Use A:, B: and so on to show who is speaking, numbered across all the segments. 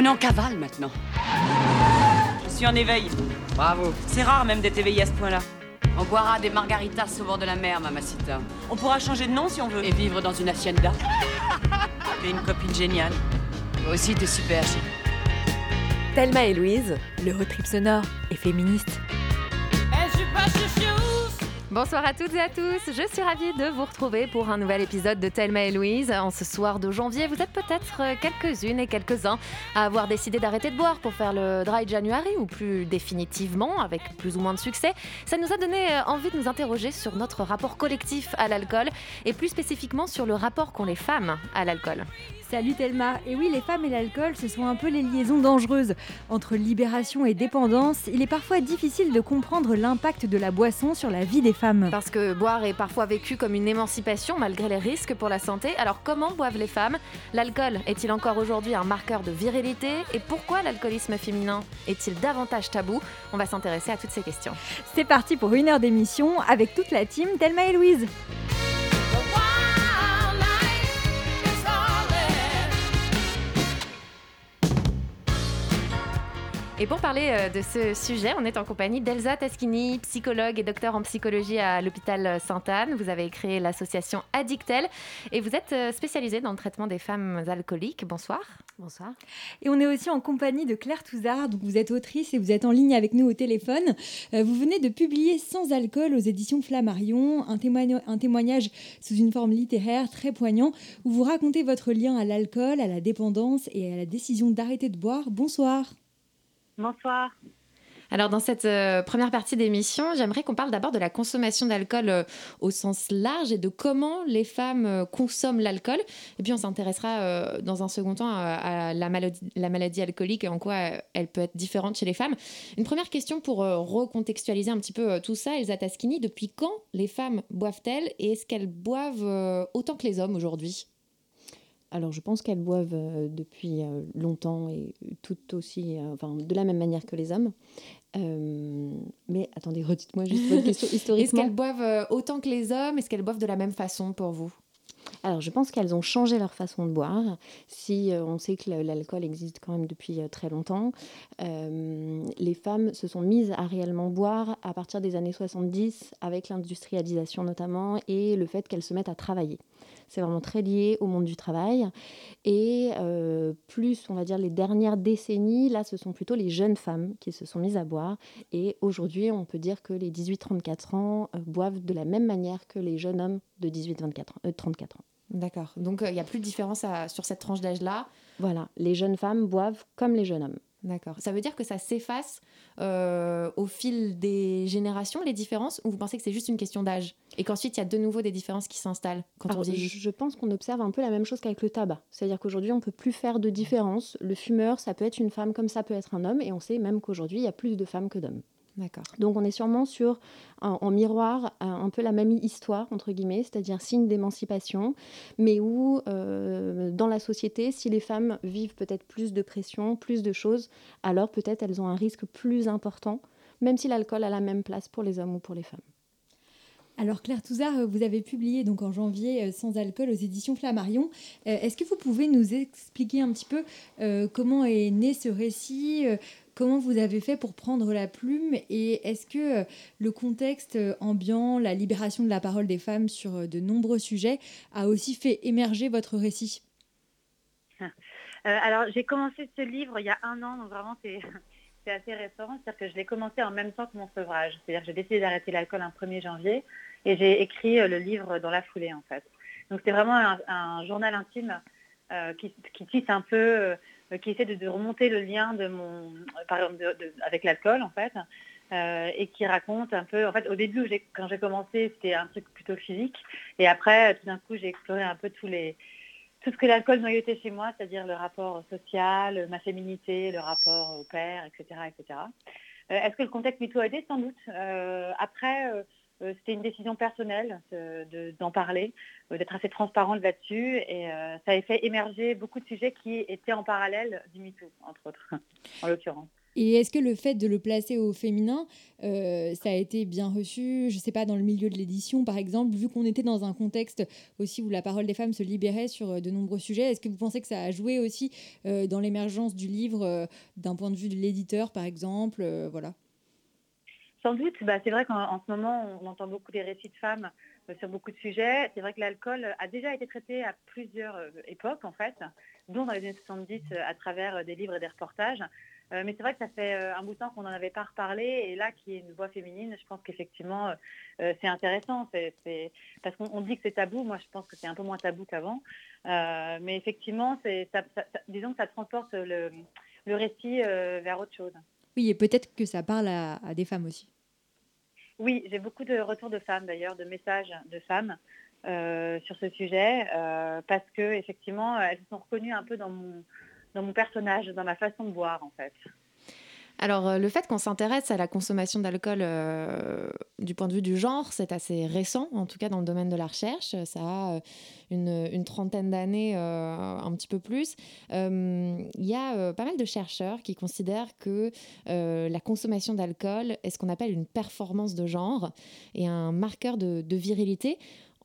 A: On est en cavale maintenant. Je suis en éveil.
B: Bravo.
A: C'est rare même d'être éveillé à ce point-là. On boira des margaritas au bord de la mer, mamacita.
B: On pourra changer de nom si on veut.
A: Et vivre dans une hacienda.
B: T'es une copine géniale.
A: Toi aussi, t'es super chic.
C: Thelma et Louise, le road trip sonore et féministe. Bonsoir à toutes et à tous, je suis ravie de vous retrouver pour un nouvel épisode de Thelma et Louise. En ce soir de janvier, vous êtes peut-être quelques-unes et quelques-uns à avoir décidé d'arrêter de boire pour faire le dry January ou plus définitivement, avec plus ou moins de succès. Ça nous a donné envie de nous interroger sur notre rapport collectif à l'alcool et plus spécifiquement sur le rapport qu'ont les femmes à l'alcool.
D: Salut Thelma. Et oui, les femmes et l'alcool, ce sont un peu les liaisons dangereuses. Entre libération et dépendance, il est parfois difficile de comprendre l'impact de la boisson sur la vie des femmes.
C: Parce que boire est parfois vécu comme une émancipation malgré les risques pour la santé. Alors comment boivent les femmes? L'alcool est-il encore aujourd'hui un marqueur de virilité? Et pourquoi l'alcoolisme féminin est-il davantage tabou? On va s'intéresser à toutes ces questions.
D: C'est parti pour une heure d'émission avec toute la team Thelma et Louise.
C: Et pour parler euh, de ce sujet, on est en compagnie d'Elsa Taschini, psychologue et docteur en psychologie à l'hôpital Sainte-Anne. Vous avez créé l'association Addictel et vous êtes euh, spécialisée dans le traitement des femmes alcooliques. Bonsoir.
D: Bonsoir. Et on est aussi en compagnie de Claire Touzard. Vous êtes autrice et vous êtes en ligne avec nous au téléphone. Euh, vous venez de publier Sans alcool aux éditions Flammarion, un, un témoignage sous une forme littéraire très poignant où vous racontez votre lien à l'alcool, à la dépendance et à la décision d'arrêter de boire. Bonsoir.
E: Bonsoir.
C: Alors dans cette euh, première partie d'émission, j'aimerais qu'on parle d'abord de la consommation d'alcool euh, au sens large et de comment les femmes euh, consomment l'alcool. Et puis on s'intéressera dans un second temps à, la, maladie, la, maladie, alcoolique et en quoi elle peut être différente chez les femmes. Une première question pour recontextualiser un petit peu tout ça, Elsa Taschini, depuis quand les femmes boivent-elles et est-ce qu'elles boivent autant que les hommes aujourd'hui?
F: Alors, je pense qu'elles boivent euh, depuis euh, longtemps et tout aussi, euh, enfin, de la même manière que les hommes. mais attendez, redites-moi juste votre question historiquement.
C: Est-ce qu'elles boivent autant que les hommes? Est-ce qu'elles boivent de la même façon pour vous?
F: Alors, je pense qu'elles ont changé leur façon de boire. Si on sait que l'alcool existe quand même depuis très longtemps, les femmes se sont mises à réellement boire à partir des années 70, avec l'industrialisation notamment, et le fait qu'elles se mettent à travailler. C'est vraiment très lié au monde du travail. Et euh, plus, on va dire, les dernières décennies, là, ce sont plutôt les jeunes femmes qui se sont mises à boire. Et aujourd'hui, on peut dire que les 18-34 ans euh, boivent de la même manière que les jeunes hommes de 18-34 ans, 34 euh, ans.
C: D'accord. Donc, il n'y a plus de différence sur cette tranche d'âge-là
F: Voilà. Les jeunes femmes boivent comme les jeunes hommes.
C: D'accord. Ça veut dire que ça s'efface euh, au fil des générations, les différences, ou vous pensez que c'est juste une question d'âge Et qu'ensuite, il y a de nouveau des différences qui s'installent quand on vieillit?
F: Je pense qu'on observe un peu la même chose qu'avec le tabac. C'est-à-dire qu'aujourd'hui, on ne peut plus faire de différence. Le fumeur, ça peut être une femme comme ça peut être un homme, et on sait même qu'aujourd'hui, il y a plus de femmes que d'hommes. Donc on est sûrement sur, en, miroir, un, peu la même histoire, entre guillemets, c'est-à-dire signe d'émancipation, mais où euh, dans la société, si les femmes vivent peut-être plus de pression, plus de choses, alors peut-être elles ont un risque plus important, même si l'alcool a la même place pour les hommes ou pour les femmes.
D: Alors Claire Touzard, vous avez publié donc en janvier euh, Sans alcool aux éditions Flammarion. Euh, est-ce que vous pouvez nous expliquer un petit peu comment est né ce récit Comment vous avez fait pour prendre la plume et est-ce que euh, le contexte euh, ambiant, la libération de la parole des femmes sur euh, de nombreux sujets a aussi fait émerger votre récit?
E: Alors j'ai commencé ce livre il y a un an, donc vraiment c'est assez récent, c'est-à-dire que je l'ai commencé en même temps que mon sevrage. C'est-à-dire que j'ai décidé d'arrêter l'alcool un 1er janvier et j'ai écrit le livre dans la foulée en fait. Donc c'est vraiment un, journal intime qui, qui, tisse un peu euh, qui essaie de, remonter le lien de mon, par exemple, avec l'alcool en fait, euh, et qui raconte un peu, en fait, au début, quand j'ai commencé, c'était un truc plutôt physique, et après, tout d'un coup, j'ai exploré un peu tous les, tout ce que l'alcool noyautait chez moi, c'est-à-dire le rapport social, ma féminité, le rapport au père, etc., etc. Euh, est-ce que le contexte MeToo a aidé Sans doute. après, euh, c'était une décision personnelle d'en parler, euh, d'être assez transparente là-dessus. Et euh, ça a fait émerger beaucoup de sujets qui étaient en parallèle du MeToo, entre autres, en l'occurrence.
D: Et est-ce que le fait de le placer au féminin, euh, ça a été bien reçu? Je ne sais pas, dans le milieu de l'édition, par exemple, vu qu'on était dans un contexte aussi où la parole des femmes se libérait sur euh, de nombreux sujets, est-ce que vous pensez que ça a joué aussi euh, dans l'émergence du livre d'un point de vue de l'éditeur, par exemple Voilà.
E: Sans doute, bah, c'est vrai qu'en ce moment, on entend beaucoup des récits de femmes sur beaucoup de sujets. C'est vrai que l'alcool a déjà été traité à plusieurs époques, en fait, dont dans les années 70 à travers des livres et des reportages. Euh, mais c'est vrai que ça fait euh, un bout de temps qu'on n'en avait pas reparlé. Et là, qui est une voix féminine, je pense qu'effectivement, euh, c'est intéressant. C'est, Parce qu'on dit que c'est tabou. Moi, je pense que c'est un peu moins tabou qu'avant. mais effectivement, disons que ça transporte le, récit vers autre chose.
D: Oui, et peut-être que ça parle à, des femmes aussi.
E: Oui, j'ai beaucoup de retours de femmes d'ailleurs, de messages de femmes sur ce sujet, parce que effectivement, elles se sont reconnues un peu dans mon, personnage, dans ma façon de boire en fait.
C: Alors, euh, le fait qu'on s'intéresse à la consommation d'alcool euh, du point de vue du genre, c'est assez récent, en tout cas dans le domaine de la recherche. Ça a euh, une, trentaine d'années, un petit peu plus. Il y a pas mal de chercheurs qui considèrent que la consommation d'alcool est ce qu'on appelle une performance de genre et un marqueur de virilité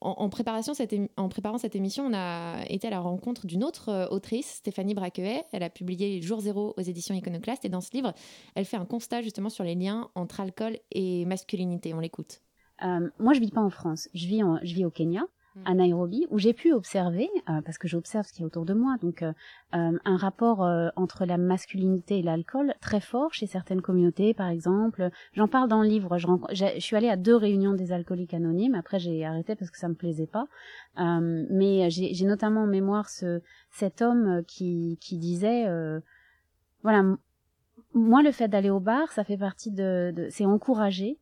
C: en, préparation en préparant cette émission, on a été à la rencontre d'une autre euh, autrice, Stéphanie Braquet. Elle a publié Jour zéro aux éditions Iconoclast. Et dans ce livre, elle fait un constat justement sur les liens entre alcool et masculinité. On l'écoute.
G: Euh, moi, je vis pas en France. Je vis, je vis au Kenya à Nairobi, où j'ai pu observer, euh, parce que j'observe ce qui est autour de moi, donc euh, euh, un rapport entre la masculinité et l'alcool très fort chez certaines communautés, par exemple. J'en parle dans le livre. Je, je, suis allée à deux réunions des alcooliques anonymes. Après, j'ai arrêté parce que ça me plaisait pas. mais j'ai notamment en mémoire ce, cet homme qui, qui disait, voilà, moi, le fait d'aller au bar, ça fait partie de, de c'est encouragé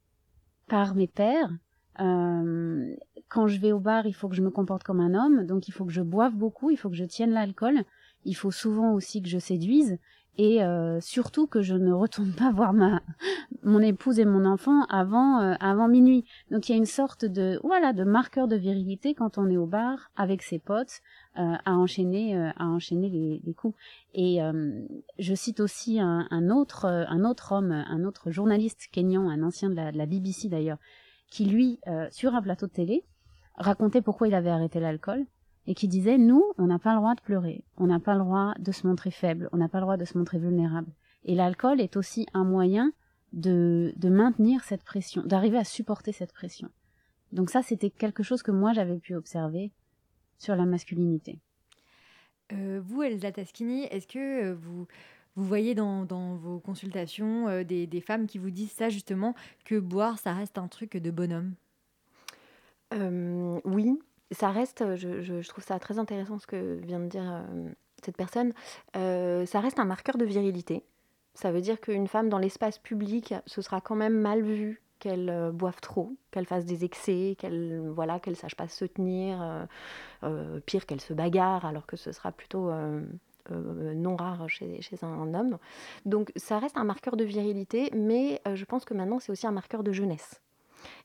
G: par mes pères euh, quand je vais au bar, il faut que je me comporte comme un homme, donc il faut que je boive beaucoup, il faut que je tienne l'alcool, il faut souvent aussi que je séduise et euh, surtout que je ne retourne pas voir ma mon épouse et mon enfant avant euh, avant minuit. Donc il y a une sorte de voilà de marqueur de virilité quand on est au bar avec ses potes euh, à enchaîner à enchaîner les, les coups. Et je cite aussi un, un, autre un autre homme, un autre journaliste kényan, un ancien de la, de la BBC d'ailleurs, qui lui, euh, sur un plateau de télé, racontait pourquoi il avait arrêté l'alcool et qui disait nous, on n'a pas le droit de pleurer, on n'a pas le droit de se montrer faible, on n'a pas le droit de se montrer vulnérable. Et l'alcool est aussi un moyen de, de maintenir cette pression, d'arriver à supporter cette pression. Donc ça, c'était quelque chose que moi j'avais pu observer sur la masculinité.
D: Euh, vous, Elsa Taschini, est-ce que euh, vous vous voyez dans, vos consultations euh, des, femmes qui vous disent ça justement, que boire, ça reste un truc de bonhomme?
F: Euh, Oui, ça reste, je, trouve ça très intéressant ce que vient de dire euh, cette personne, ça reste un marqueur de virilité. Ça veut dire qu'une femme dans l'espace public, ce sera quand même mal vu qu'elle boive trop, qu'elle fasse des excès, qu'elle voilà, qu'elle sache pas se tenir, pire qu'elle se bagarre, alors que ce sera plutôt non rare chez, un, homme. Donc ça reste un marqueur de virilité, mais euh, je pense que maintenant c'est aussi un marqueur de jeunesse.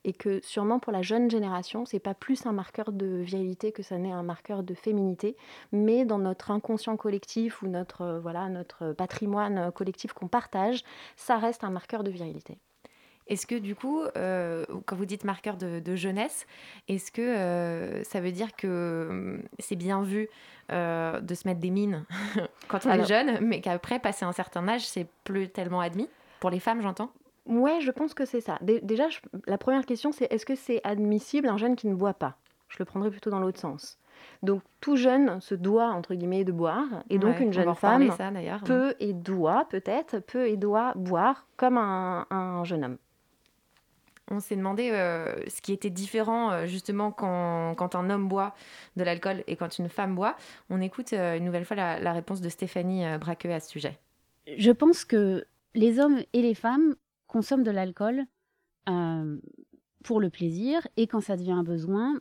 F: Et que sûrement pour la jeune génération, c'est pas plus un marqueur de virilité que ça n'est un marqueur de féminité, mais dans notre inconscient collectif ou notre, euh, voilà, notre patrimoine collectif qu'on partage, ça reste un marqueur de virilité.
C: Est-ce que du coup, quand vous dites marqueur de, jeunesse, est-ce que ça veut dire que hum, c'est bien vu euh, de se mettre des mines quand on est jeune, mais qu'après, passer un certain âge, c'est plus tellement admis? Pour les femmes, j'entends
F: Ouais, je pense que c'est ça. déjà, la première question, c'est est-ce que c'est admissible un jeune qui ne boit pas? Je le prendrais plutôt dans l'autre sens. Donc tout jeune se doit, entre guillemets, de boire, et donc une jeune femme peut et doit, peut-être, peut et doit boire comme un jeune homme
C: on s'est demandé euh, ce qui était différent euh, justement quand, un homme boit de l'alcool et quand une femme boit. On écoute euh, une nouvelle fois la, réponse de Stéphanie Braqueux à ce sujet.
G: Je pense que les hommes et les femmes consomment de l'alcool pour le plaisir et quand ça devient un besoin,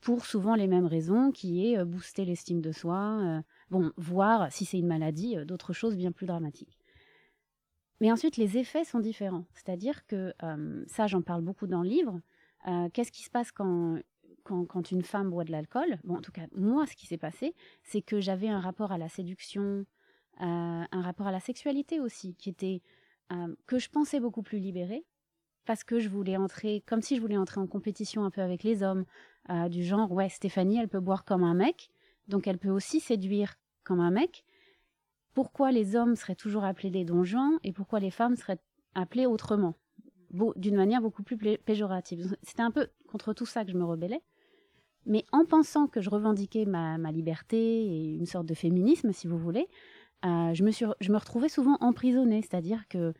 G: pour souvent les mêmes raisons, qui est booster l'estime de soi, bon, voire si c'est une maladie, d'autres choses bien plus dramatiques. Mais ensuite, les effets sont différents. C'est-à-dire que, euh, ça, j'en parle beaucoup dans le livre. Euh, qu'est-ce qui se passe quand, quand, une femme boit de l'alcool? Bon, en tout cas, moi, ce qui s'est passé, c'est que j'avais un rapport à la séduction, euh, un rapport à la sexualité aussi, qui était que je pensais beaucoup plus libérée, parce que je voulais entrer, comme si je voulais entrer en compétition un peu avec les hommes, du genre, ouais, Stéphanie, elle peut boire comme un mec, donc elle peut aussi séduire comme un mec. Pourquoi les hommes seraient toujours appelés des donjons et pourquoi les femmes seraient appelées autrement, d'une manière beaucoup plus péjorative. C'était un peu contre tout ça que je me rebellais. Mais en pensant que je revendiquais ma, liberté et une sorte de féminisme, si vous voulez, euh, je, me suis, je me retrouvais souvent emprisonnée. C'est-à-dire que,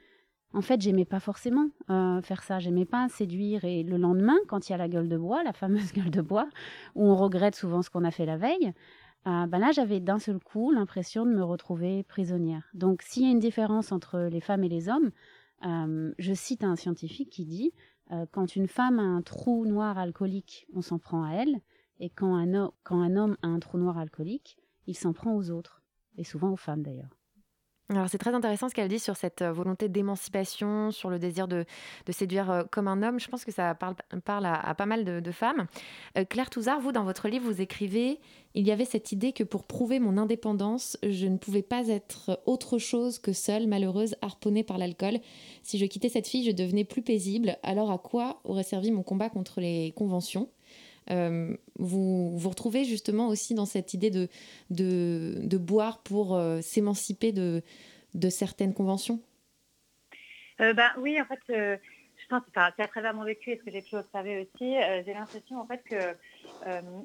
G: en fait, j'aimais pas forcément euh, faire ça. J'aimais pas séduire. Et le lendemain, quand il y a la gueule de bois, la fameuse gueule de bois, où on regrette souvent ce qu'on a fait la veille, euh, ben là, j'avais d'un seul coup l'impression de me retrouver prisonnière. Donc, s'il y a une différence entre les femmes et les hommes, je cite un scientifique qui dit quand une femme a un trou noir alcoolique, on s'en prend à elle. Et quand un, quand un homme a un trou noir alcoolique, il s'en prend aux autres, et souvent aux femmes d'ailleurs.
C: Alors c'est très intéressant ce qu'elle dit sur cette euh, volonté d'émancipation, sur le désir de, séduire euh, comme un homme. Je pense que ça parle, parle à, pas mal de, femmes. Euh, Claire Touzard, vous, dans votre livre, vous écrivez Il y avait cette idée que pour prouver mon indépendance, je ne pouvais pas être autre chose que seule, malheureuse, harponnée par l'alcool. Si je quittais cette fille, je devenais plus paisible. Alors à quoi aurait servi mon combat contre les conventions? Euh, vous vous retrouvez justement aussi dans cette idée de, de, boire pour euh, s'émanciper de, de certaines conventions?
E: Euh, bah, Oui, en fait, je pense c'est à travers mon vécu et ce que j'ai pu observer aussi, j'ai l'impression en fait que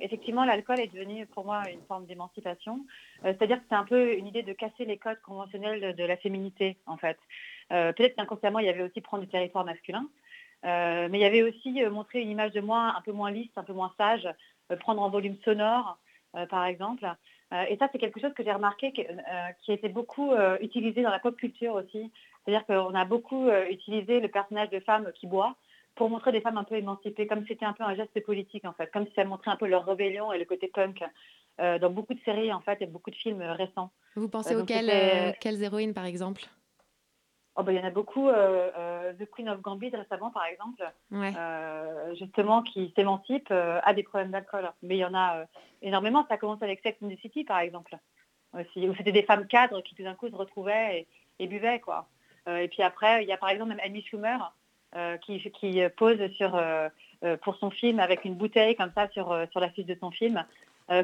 E: effectivement l'alcool est devenu pour moi une forme d'émancipation. C'est-à-dire que c'est un peu une idée de casser les codes conventionnels de, la féminité en fait. Peut-être qu'inconsciemment il y avait aussi prendre du territoire masculin. Euh, mais il y avait aussi euh, montrer une image de moi un peu moins lisse, un peu moins sage, euh, prendre en volume sonore, par exemple. et ça, c'est quelque chose que j'ai remarqué qui a été beaucoup utilisé dans la pop culture aussi. C'est-à-dire qu'on a beaucoup utilisé le personnage de femme qui boit pour montrer des femmes un peu émancipées, comme si c'était un peu un geste politique en fait, comme si ça montrait un peu leur rébellion et le côté punk dans beaucoup de séries en fait et beaucoup de films récents.
C: Vous pensez auxquelles quelles héroïnes par exemple?
E: Oh, bah, il y en a beaucoup. Euh, euh, The Queen of Gambit récemment, par exemple, euh, justement, qui s'émancipe, a des problèmes d'alcool. Mais il y en a énormément. Ça commence avec Sex and the City, par exemple, aussi, où c'était des femmes cadres qui tout d'un coup se retrouvaient et, buvaient. Quoi. et puis après, il y a par exemple même Amy Schumer qui, qui, pose sur, pour son film avec une bouteille comme ça sur, sur la fiche de son film.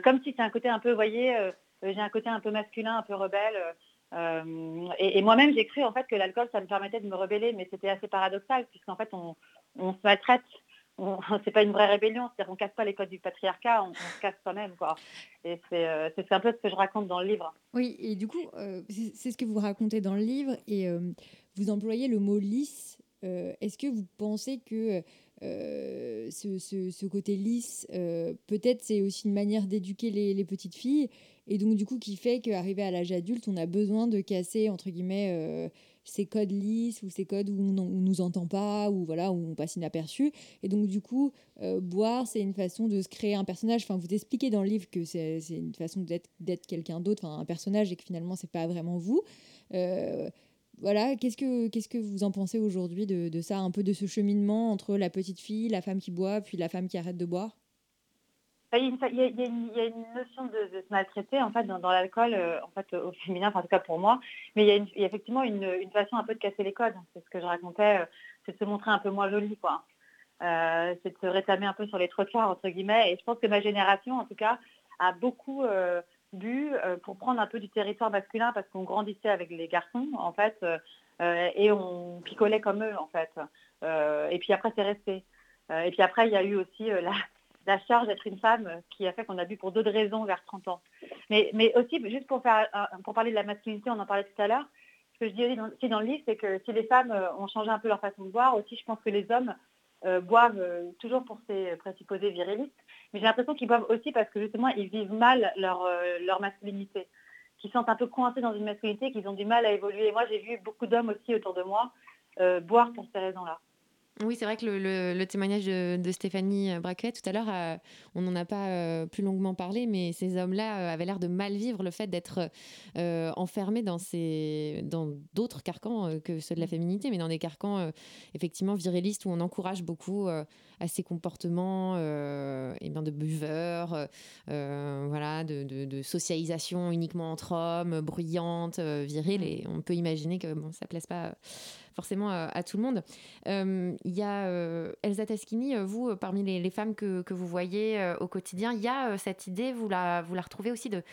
E: comme si c'est un côté un peu, vous voyez, j'ai un côté un peu masculin, un peu rebelle. Euh, et, moi-même, j'ai cru en fait que l'alcool, ça me permettait de me rebeller, mais c'était assez paradoxal, puisqu'en fait, on, se maltraite. C'est pas une vraie rébellion, c'est-à-dire qu'on casse pas les codes du patriarcat, on, se casse soi-même. Et euh, c'est un peu ce que je raconte dans le livre.
D: Oui, et du coup, euh, c'est ce que vous racontez dans le livre, et vous employez le mot lisse. Est-ce que vous pensez que ce, ce, côté lisse, peut-être c'est aussi une manière d'éduquer les, petites filles et donc, du coup, qui fait qu'arrivé à l'âge adulte, on a besoin de casser, entre guillemets, euh, ces codes lisses ou ces codes où on, ne nous entend pas, ou voilà, où on passe inaperçu. Et donc, du coup, euh, boire, c'est une façon de se créer un personnage. Enfin, vous expliquez dans le livre que c'est une façon d'être quelqu'un d'autre, un personnage, et que finalement, c'est pas vraiment vous. Euh, voilà, qu'est-ce que, qu'est-ce que vous en pensez aujourd'hui de, de, ça, un peu de ce cheminement entre la petite fille, la femme qui boit, puis la femme qui arrête de boire?
E: Il y, a, une notion de, se maltraiter en fait dans, l'alcool, euh, en fait au féminin, en tout cas pour moi. Mais il y a, effectivement une, façon un peu de casser les codes. C'est ce que je racontais, euh, c'est de se montrer un peu moins jolie. Euh, c'est de se rétamer un peu sur les trottoirs entre guillemets. Et je pense que ma génération, en tout cas, a beaucoup bu pour prendre un peu du territoire masculin parce qu'on grandissait avec les garçons, en fait, et on picolait comme eux, en fait. et puis après, c'est resté. et puis après, il y a eu aussi la la charge d'être une femme qui a fait qu'on a bu pour d'autres raisons vers 30 ans. Mais, mais aussi, juste pour, faire, pour parler de la masculinité, on en parlait tout à l'heure, ce que je dis aussi dans, le livre, c'est que si les femmes euh, ont changé un peu leur façon de boire, aussi je pense que les hommes euh, boivent euh, toujours pour ces présupposés virilistes, mais j'ai l'impression qu'ils boivent aussi parce que justement ils vivent mal leur, leur masculinité, qu'ils sont un peu coincés dans une masculinité, qu'ils ont du mal à évoluer. moi j'ai vu beaucoup d'hommes aussi autour de moi boire pour ces raisons-là.
C: Oui, c'est vrai que le, témoignage de, Stéphanie Braquet tout à l'heure, euh, on n'en a pas euh, plus longuement parlé, mais ces hommes-là euh, avaient l'air de mal vivre le fait d'être enfermés dans ces, dans d'autres carcans que ceux de la mmh. féminité, mais dans des carcans effectivement virilistes où on encourage beaucoup à ces comportements et bien de buveurs, voilà, de, socialisation uniquement entre hommes, bruyante, virile, mmh. et on peut imaginer que ça plaise pas forcément à tout le monde. Il y a Elsa Taschini, vous, parmi les, femmes que, vous voyez au quotidien, il y a cette idée, vous la, retrouvez aussi de,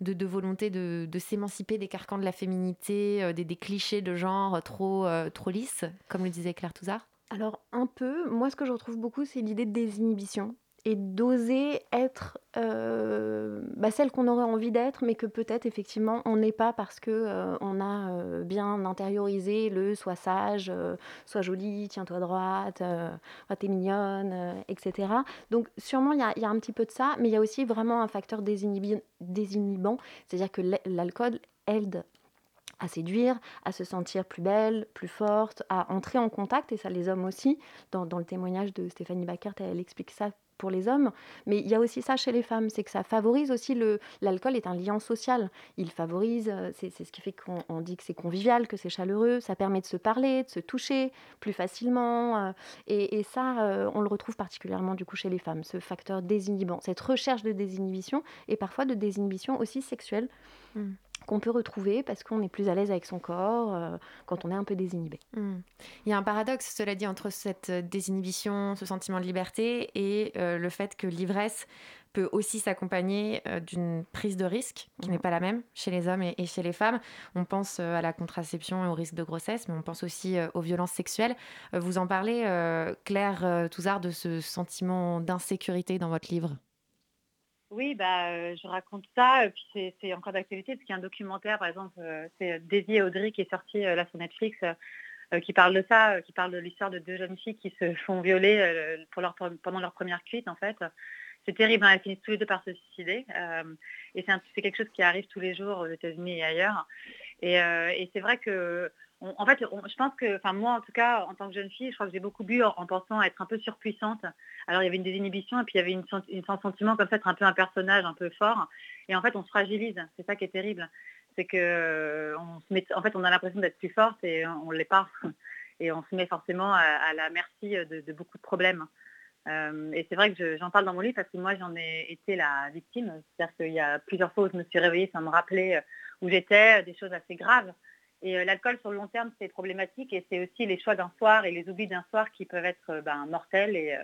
C: de, volonté de, s'émanciper des carcans de la féminité, des, des, clichés de genre trop, trop lisses, comme le disait Claire Touzard?
F: Alors un peu, moi ce que je retrouve beaucoup c'est l'idée de désinhibition et d'oser être euh, bah, celle qu'on aurait envie d'être, mais que peut-être effectivement on n'est pas parce que euh, on a euh, bien intériorisé le sois sage, sois jolie, tiens-toi droite, t'es mignonne, etc. Donc sûrement il y, y a, un petit peu de ça, mais il y a aussi vraiment un facteur désinhibant, c'est-à-dire que l'alcool aide à séduire, à se sentir plus belle, plus forte, à entrer en contact, et ça les hommes aussi. Dans, le témoignage de Stéphanie Backert, elle explique ça pour les hommes, mais il y a aussi ça chez les femmes, c'est que ça favorise aussi le... L'alcool est un lien social, il favorise, euh, c'est ce qui fait qu'on dit que c'est convivial, que c'est chaleureux, ça permet de se parler, de se toucher plus facilement, euh, et, ça, euh, on le retrouve particulièrement du coup chez les femmes, ce facteur désinhibant, cette recherche de désinhibition, et parfois de désinhibition aussi sexuelle. Mmh qu'on peut retrouver parce qu'on est plus à l'aise avec son corps euh, quand on est un peu désinhibé.
C: Hmm. Il y a un paradoxe, cela dit, entre cette désinhibition, ce sentiment de liberté et euh, le fait que l'ivresse peut aussi s'accompagner euh, d'une prise de risque qui n'est pas la même chez les hommes et, et chez les femmes. On pense à la contraception et au risque de grossesse, mais on pense aussi aux violences sexuelles. vous en parlez, Claire Touzard, de ce sentiment d'insécurité dans votre livre?
E: Oui, bah, euh, je raconte ça, et puis c'est encore d'actualité, parce qu'il y a un documentaire, par exemple, euh, c'est Daisy Audrey qui est sorti euh, là sur Netflix, qui parle de ça, qui parle de l'histoire de deux jeunes filles qui se font violer pendant leur première cuite, en fait. C'est terrible, hein, elles finissent tous les deux par se suicider. et c'est quelque chose qui arrive tous les jours aux États-Unis et ailleurs. et c'est vrai que en fait, je pense que, enfin moi en tout cas, en tant que jeune fille, je crois que j'ai beaucoup bu en, pensant être un peu surpuissante. Alors il y avait une désinhibition et puis il y avait une, un sentiment comme ça d'être un peu un personnage un peu fort. Et en fait, on se fragilise. C'est ça qui est terrible. C'est que euh, on se met, en fait, on a l'impression d'être plus forte et on ne l'est pas. Et on se met forcément à, la merci de, beaucoup de problèmes. Euh, et c'est vrai que j'en parle dans mon livre parce que moi j'en ai été la victime. C'est-à-dire qu'il y a plusieurs fois où je me suis réveillée sans me rappeler où j'étais, des choses assez graves. Et euh, l'alcool sur le long terme, c'est problématique et c'est aussi les choix d'un soir et les oublis d'un soir qui peuvent être euh, ben, mortels et,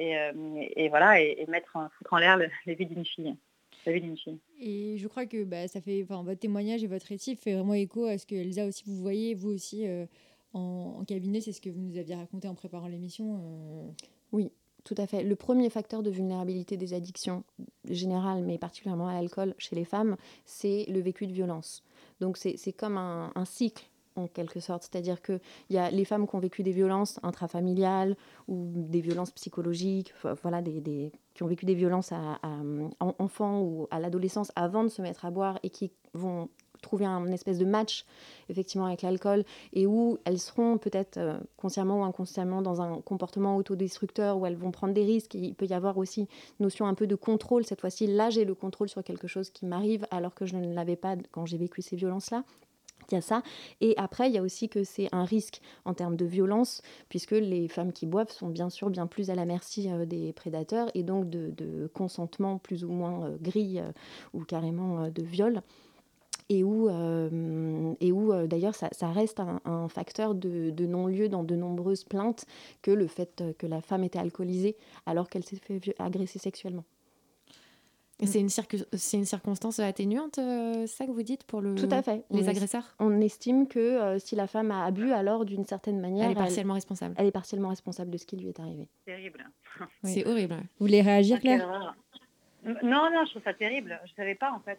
E: euh, et, voilà, et, mettre foutre en l'air la vie d'une fille. fille.
D: Et je crois que bah, ça fait, enfin, votre témoignage et votre récit fait vraiment écho à ce que Elsa aussi vous voyez, vous aussi en, cabinet, c'est ce que vous nous aviez raconté en préparant l'émission.
F: Oui, tout à fait. Le premier facteur de vulnérabilité des addictions générales, mais particulièrement à l'alcool chez les femmes, c'est le vécu de violence. Donc c'est comme un, cycle en quelque sorte. C'est-à-dire qu'il y a les femmes qui ont vécu des violences intrafamiliales ou des violences psychologiques, voilà, des, qui ont vécu des violences à, enfants ou à l'adolescence avant de se mettre à boire et qui vont trouver un espèce de match effectivement avec l'alcool et où elles seront peut-être euh, consciemment ou inconsciemment dans un comportement autodestructeur où elles vont prendre des risques. il peut y avoir aussi notion un peu de contrôle. Cette fois-ci, là, j'ai le contrôle sur quelque chose qui m'arrive alors que je ne l'avais pas quand j'ai vécu ces violences-là. Il y a ça. Et après, il y a aussi que c'est un risque en termes de violence, puisque les femmes qui boivent sont bien sûr bien plus à la merci euh, des prédateurs et donc de, consentement plus ou moins euh, gris ou carrément de viol et où, euh, et où euh, d'ailleurs ça, ça, reste un, facteur de, de non-lieu dans de nombreuses plaintes que le fait que la femme était alcoolisée alors qu'elle s'est fait agresser sexuellement.
C: Et c'est une, c'est une circonstance atténuante, euh, ça que vous dites, pour le...
F: Tout à fait.
C: les agresseurs?
F: On estime que si la femme a bu, alors d'une certaine manière...
C: Elle est partiellement responsable.
F: Elle est partiellement responsable de ce qui lui est arrivé.
E: Terrible.
C: C'est horrible.
D: Vous voulez réagir, Claire?
E: Non, non, je trouve ça terrible. Je ne savais pas, en fait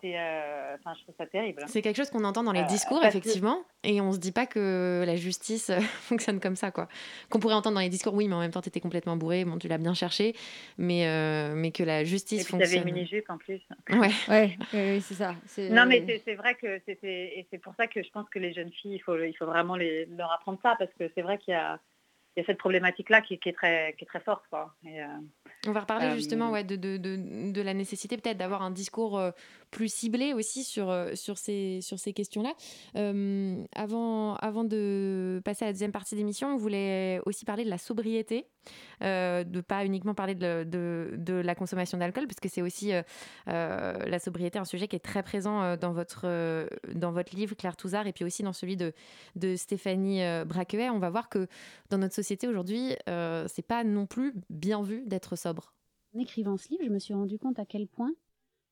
E: c'est, euh, enfin, je trouve ça terrible.
C: C'est quelque chose qu'on entend dans les euh, discours, effectivement, et on se dit pas que la justice euh, fonctionne comme ça, quoi. Qu'on pourrait entendre dans les discours, oui, mais en même temps, tu étais complètement bourré, bon, tu l'as bien cherché, mais, mais que la justice et puis fonctionne.
E: Tu avais une mini-jupe en plus.
C: Ouais,
D: ouais, oui, c'est ça.
E: Non, mais c'est, vrai que c'était, et c'est pour ça que je pense que les jeunes filles, il faut, il faut vraiment les, leur apprendre ça, parce que c'est vrai qu'il y a, il y a cette problématique-là qui, qui, est très, qui est très forte, quoi. Et,
C: On va reparler justement ouais, de, de, de, de la nécessité peut-être d'avoir un discours plus ciblé aussi sur, sur ces, sur ces questions-là. avant, avant de passer à la deuxième partie d'émission, on voulait aussi parler de la sobriété, de ne pas uniquement parler de, de, de la consommation d'alcool, parce que c'est aussi la sobriété, un sujet qui est très présent dans votre, dans votre livre, Claire Touzard, et puis aussi dans celui de, de Stéphanie Braquet. On va voir que dans notre société aujourd'hui, c'est pas non plus bien vu d'être sobre.
G: En écrivant ce livre, je me suis rendu compte à quel point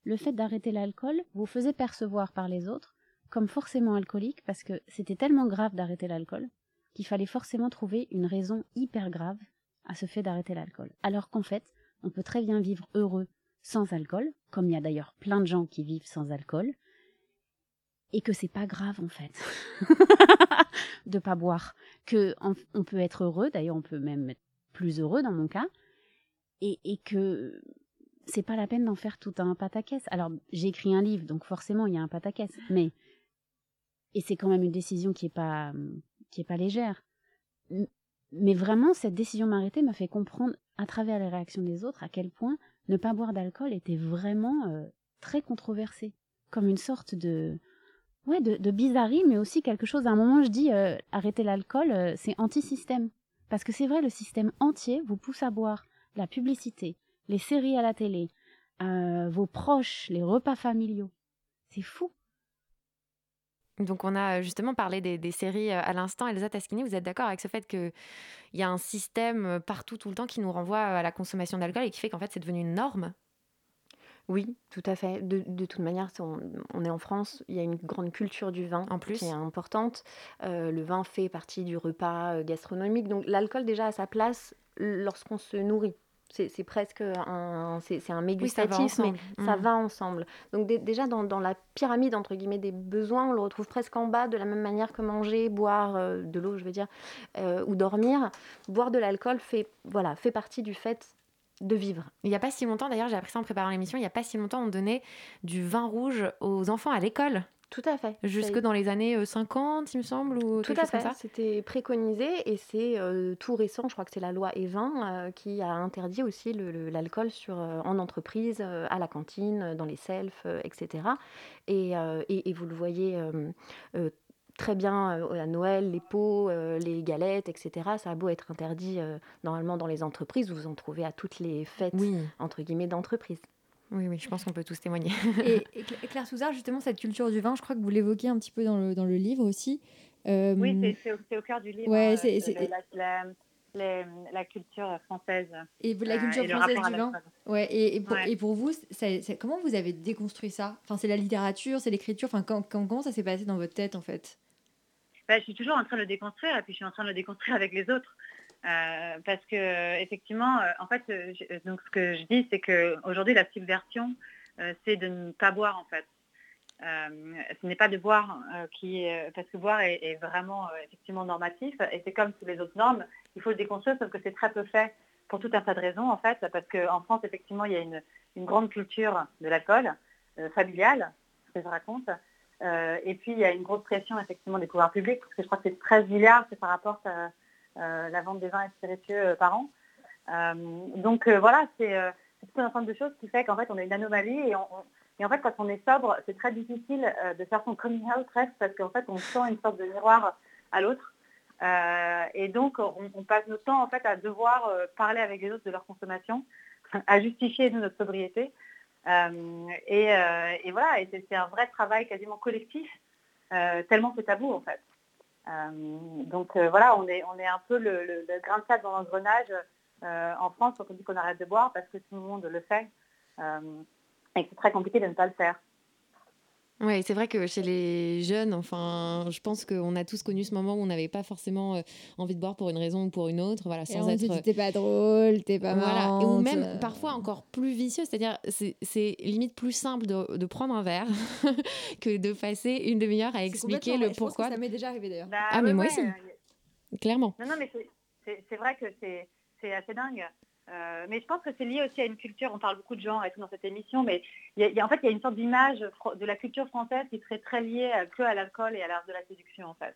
G: le fait d'arrêter l'alcool vous faisait percevoir par les autres comme forcément alcoolique parce que c'était tellement grave d'arrêter l'alcool qu'il fallait forcément trouver une raison hyper grave à ce fait d'arrêter l'alcool. Alors qu'en fait, on peut très bien vivre heureux sans alcool, comme il y a d'ailleurs plein de gens qui vivent sans alcool, et que c'est pas grave en fait de pas boire, que on, peut être heureux, d'ailleurs on peut même être plus heureux dans mon cas, et, que c'est pas la peine d'en faire tout un pataquès. Alors j'ai écrit un livre, donc forcément il y a un pataquès, mais et c'est quand même une décision qui est pas qui est pas légère. Mais vraiment cette décision m'arrêter m'a fait comprendre à travers les réactions des autres à quel point ne pas boire d'alcool était vraiment euh, très controversé, comme une sorte de ouais, de, de, bizarrerie, mais aussi quelque chose. À un moment, je dis euh, arrêter l'alcool, euh, c'est anti-système. Parce que c'est vrai, le système entier vous pousse à boire la publicité, les séries à la télé, euh, vos proches, les repas familiaux. C'est fou.
C: Donc on a justement parlé des, séries à l'instant. Elsa Taschini, vous êtes d'accord avec ce fait qu'il y a un système partout, tout le temps, qui nous renvoie à la consommation d'alcool et qui fait qu'en fait c'est devenu une norme?
F: Oui, tout à fait. De, de toute manière, on, est en France, il y a une grande culture du vin
C: en plus.
F: qui est importante. Euh, le vin fait partie du repas euh, gastronomique. Donc l'alcool déjà a sa place lorsqu'on se nourrit. C'est presque un, c'est un mégustatif, mais ça mmh. va ensemble. Donc déjà dans, dans, la pyramide entre guillemets des besoins, on le retrouve presque en bas de la même manière que manger, boire euh, de l'eau, je veux dire, ou dormir. Boire de l'alcool fait voilà fait partie du fait de vivre.
C: Il n'y a pas si longtemps, d'ailleurs, j'ai appris ça en préparant l'émission, il n'y a pas si longtemps, on donnait du vin rouge aux enfants à l'école.
F: Tout à fait.
C: Jusque dans les années 50, euh, il me semble, ou
F: Tout à fait. C'était préconisé et c'est euh, tout récent, je crois que c'est la loi E20 euh, qui a interdit aussi l'alcool sur en entreprise, à la cantine, dans les selfs, etc. Et, et, et, vous le voyez très bien euh, à Noël, les pots, euh, les galettes, etc. Ça a beau être interdit euh, normalement dans les entreprises, vous en trouvez à toutes les fêtes, entre guillemets, d'entreprise.
C: Oui, oui, je pense qu'on peut tous témoigner.
D: et, Claire Souzard, justement, cette culture du vin, je crois que vous l'évoquez un petit peu dans le, dans le livre aussi.
E: Oui, c'est au, cœur du livre. Ouais, c'est la, culture française.
D: Et la culture française du vin. Ouais, et, et, pour, et, pour, vous, comment vous avez déconstruit ça? Enfin, c'est la littérature, c'est l'écriture. Enfin, quand, comment ça s'est passé dans votre tête, en fait?
E: Je suis toujours en train de le déconstruire et puis je suis en train de le déconstruire avec les autres. Euh, parce que effectivement, euh, en fait, euh, donc ce que je dis, c'est qu'aujourd'hui, la subversion, c'est de ne pas boire en fait. ce n'est pas de boire qui est, parce que boire est, vraiment effectivement normatif et c'est comme toutes les autres normes, il faut le déconstruire sauf que c'est très peu fait pour tout un tas de raisons en fait, parce qu'en France effectivement il y a une, une grande culture de l'alcool familiale, ce que je raconte, et puis, il y a une grosse pression, effectivement, des pouvoirs publics, parce que je crois que c'est 13 milliards, c'est par rapport à euh, la vente des vins et spiritueux euh, par an. donc, voilà, c'est tout un ensemble de choses qui fait qu'en fait, on a une anomalie et, en fait, quand on est sobre, c'est très difficile de faire son coming out presque, parce qu'en fait, on sent une sorte de miroir à l'autre. et donc, on, passe notre temps, en fait, à devoir parler avec les autres de leur consommation, à justifier notre sobriété. Euh, euh, et, voilà, et c'est un vrai travail quasiment collectif, euh, tellement c'est tabou en fait. donc voilà, on est, on est un peu le, le, grain de sable dans l'engrenage en France quand on dit qu'on arrête de boire parce que tout le monde le fait et que c'est très compliqué de ne pas le faire.
C: Oui, c'est vrai que chez les jeunes, enfin, je pense qu'on a tous connu ce moment où on n'avait pas forcément euh, envie de boire pour une raison ou pour une autre, voilà,
D: sans être. Euh, t'es pas drôle, t'es pas voilà.
C: Ou même parfois encore plus vicieux, c'est-à-dire c'est limite plus simple de, de prendre un verre que de passer une demi-heure à expliquer le pourquoi.
D: ça m'est déjà arrivé d'ailleurs.
E: Bah
C: ah mais moi aussi, clairement.
E: Non non mais c'est vrai que c'est assez dingue. Euh, mais je pense que c'est lié aussi à une culture, on parle beaucoup de genre et tout dans cette émission, mais y a, en fait, il y a une sorte d'image de la culture française qui serait très liée que à l'alcool et à l'art de la séduction, en fait.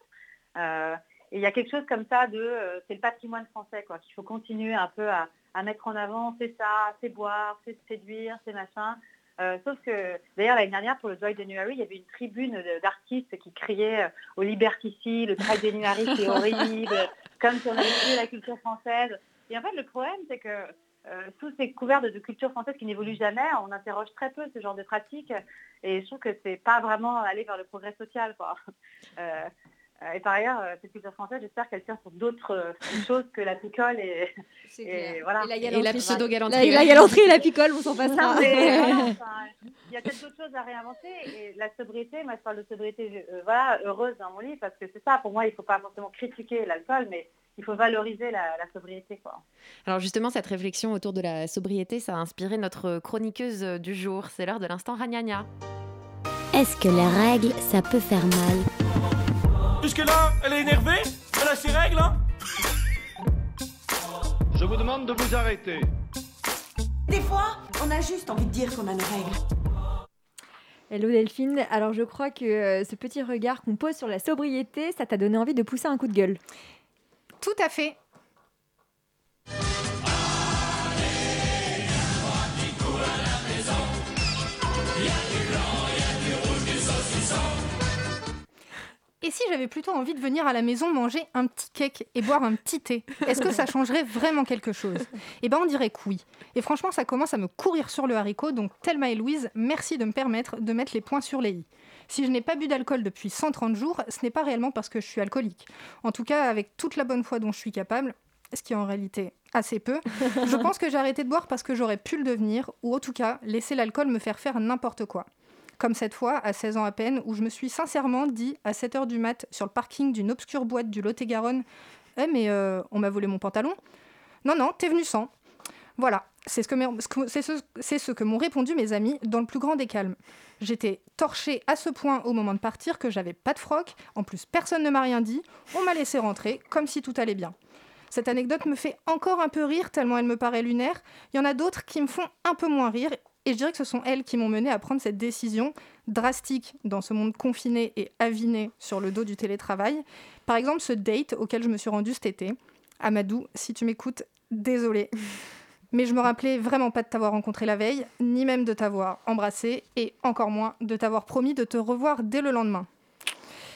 E: Euh, et il y a quelque chose comme ça de, euh, c'est le patrimoine français, quoi, qu'il faut continuer un peu à, à mettre en avant, c'est ça, c'est boire, c'est séduire, c'est machin. Euh, sauf que, d'ailleurs, l'année dernière, pour le Dry January, il y avait une tribune d'artistes qui criaient euh, au Liberty le Dry January, c'est horrible, comme si on avait tué la culture française. Et en fait, le problème, c'est que euh, sous ces couverts de, culture française qui n'évoluent jamais, on interroge très peu ce genre de pratiques. Et je trouve que c'est pas vraiment aller vers le progrès social. Quoi. Euh, et par ailleurs, euh, cette culture française, j'espère qu'elle tient sur d'autres euh, choses que la picole et,
C: et, voilà. et la, pseudo-galanterie.
D: La, galanterie et la picole, on s'en passe pas.
E: il y a peut-être d'autres choses à réinventer. Et la sobriété, moi je parle de sobriété voilà, heureuse dans mon livre, parce que c'est ça, pour moi, il ne faut pas forcément critiquer l'alcool, mais il faut valoriser la, sobriété. Quoi.
C: Alors justement, cette réflexion autour de la sobriété, ça a inspiré notre chroniqueuse du jour. C'est l'heure de l'instant Ragnagna.
H: Est-ce que les règles, ça peut faire mal?
I: Jusque-là, elle est énervée? Elle a ses règles, hein? Je vous demande de vous arrêter.
J: Des fois, on a juste envie de dire qu'on a nos règles.
D: Hello Delphine, alors je crois que euh, ce petit regard qu'on pose sur la sobriété, ça t'a donné envie de pousser un coup de gueule.
K: Tout à fait. Et si j'avais plutôt envie de venir à la maison manger un petit cake et boire un petit thé Est-ce que ça changerait vraiment quelque chose? Eh bien, on dirait que oui. Et franchement, ça commence à me courir sur le haricot, donc Thelma et Louise, merci de me permettre de mettre les points sur les i. Si je n'ai pas bu d'alcool depuis 130 jours, ce n'est pas réellement parce que je suis alcoolique. En tout cas, avec toute la bonne foi dont je suis capable, ce qui est en réalité assez peu, je pense que j'ai arrêté de boire parce que j'aurais pu le devenir, ou en tout cas laisser l'alcool me faire faire n'importe quoi comme cette fois, à 16 ans à peine, où je me suis sincèrement dit à 7 h du mat sur le parking d'une obscure boîte du Lot-et-Garonne Eh, mais euh, on m'a volé mon pantalon? Non, non, t'es venu sans. Voilà, c'est ce que, m'ont répondu mes amis dans le plus grand des calmes. J'étais torchée à ce point au moment de partir que j'avais pas de froc, en plus personne ne m'a rien dit, on m'a laissé rentrer comme si tout allait bien. Cette anecdote me fait encore un peu rire tellement elle me paraît lunaire. Il y en a d'autres qui me font un peu moins rire et je dirais que ce sont elles qui m'ont mené à prendre cette décision drastique dans ce monde confiné et aviné sur le dos du télétravail. Par exemple, ce date auquel je me suis rendue cet été. Amadou, si tu m'écoutes, désolé. Mais je me rappelais vraiment pas de t'avoir rencontré la veille, ni même de t'avoir embrassé, et encore moins de t'avoir promis de te revoir dès le lendemain.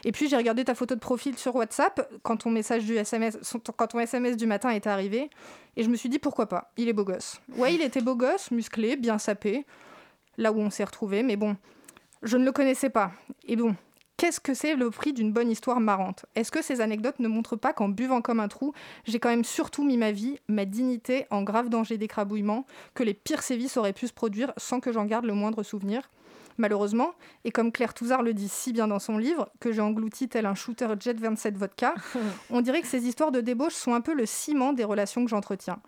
K: Et puis j'ai regardé ta photo de profil sur WhatsApp quand ton message du SMS, quand ton SMS du matin est arrivé, et je me suis dit pourquoi pas? Il est beau gosse. Ouais, il était beau gosse, musclé, bien sapé, là où on s'est retrouvé, mais bon, je ne le connaissais pas. Et bon, Qu'est-ce que c'est le prix d'une bonne histoire marrante? Est-ce que ces anecdotes ne montrent pas qu'en buvant comme un trou, j'ai quand même surtout mis ma vie, ma dignité en grave danger d'écrabouillement, que les pires sévices auraient pu se produire sans que j'en garde le moindre souvenir? Malheureusement. Et comme Claire Touzard le dit si bien dans son livre, que j'ai englouti tel un shooter Jet 27 vodka, on dirait que ces histoires de débauche sont un peu le ciment des relations que j'entretiens.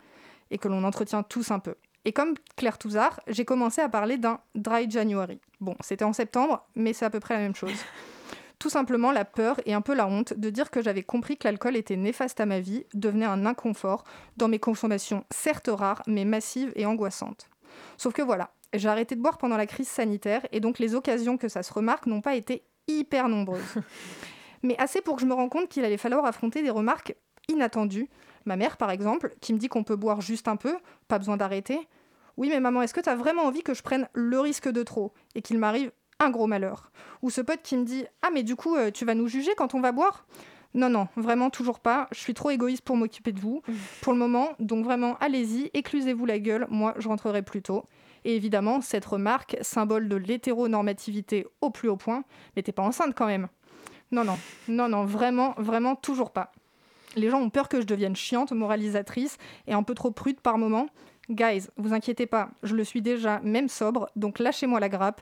K: Et que l'on entretient tous un peu. Et comme Claire Touzard, j'ai commencé à parler d'un dry January. Bon, c'était en septembre, mais c'est à peu près la même chose. Tout simplement la peur et un peu la honte de dire que j'avais compris que l'alcool était néfaste à ma vie, devenait un inconfort dans mes consommations certes rares, mais massives et angoissantes. Sauf que voilà, j'ai arrêté de boire pendant la crise sanitaire et donc les occasions que ça se remarque n'ont pas été hyper nombreuses. Mais assez pour que je me rende compte qu'il allait falloir affronter des remarques inattendues. Ma mère, par exemple, qui me dit qu'on peut boire juste un peu, pas besoin d'arrêter. Oui, mais maman, est-ce que tu as vraiment envie que je prenne le risque de trop? et qu'il m'arrive un gros malheur Ou ce pote qui me dit Ah, mais du coup, euh, tu vas nous juger quand on va boire? Non, non, vraiment toujours pas. Je suis trop égoïste pour m'occuper de vous pour le moment. Donc vraiment, allez-y, éclusez-vous la gueule. Moi, je rentrerai plus tôt. Et évidemment, cette remarque, symbole de l'hétéronormativité au plus haut point, n'était pas enceinte quand même. Non, non, non, non, vraiment, vraiment toujours pas. Les gens ont peur que je devienne chiante, moralisatrice et un peu trop prude par moment. Guys, vous inquiétez pas, je le suis déjà, même sobre, donc lâchez-moi la grappe.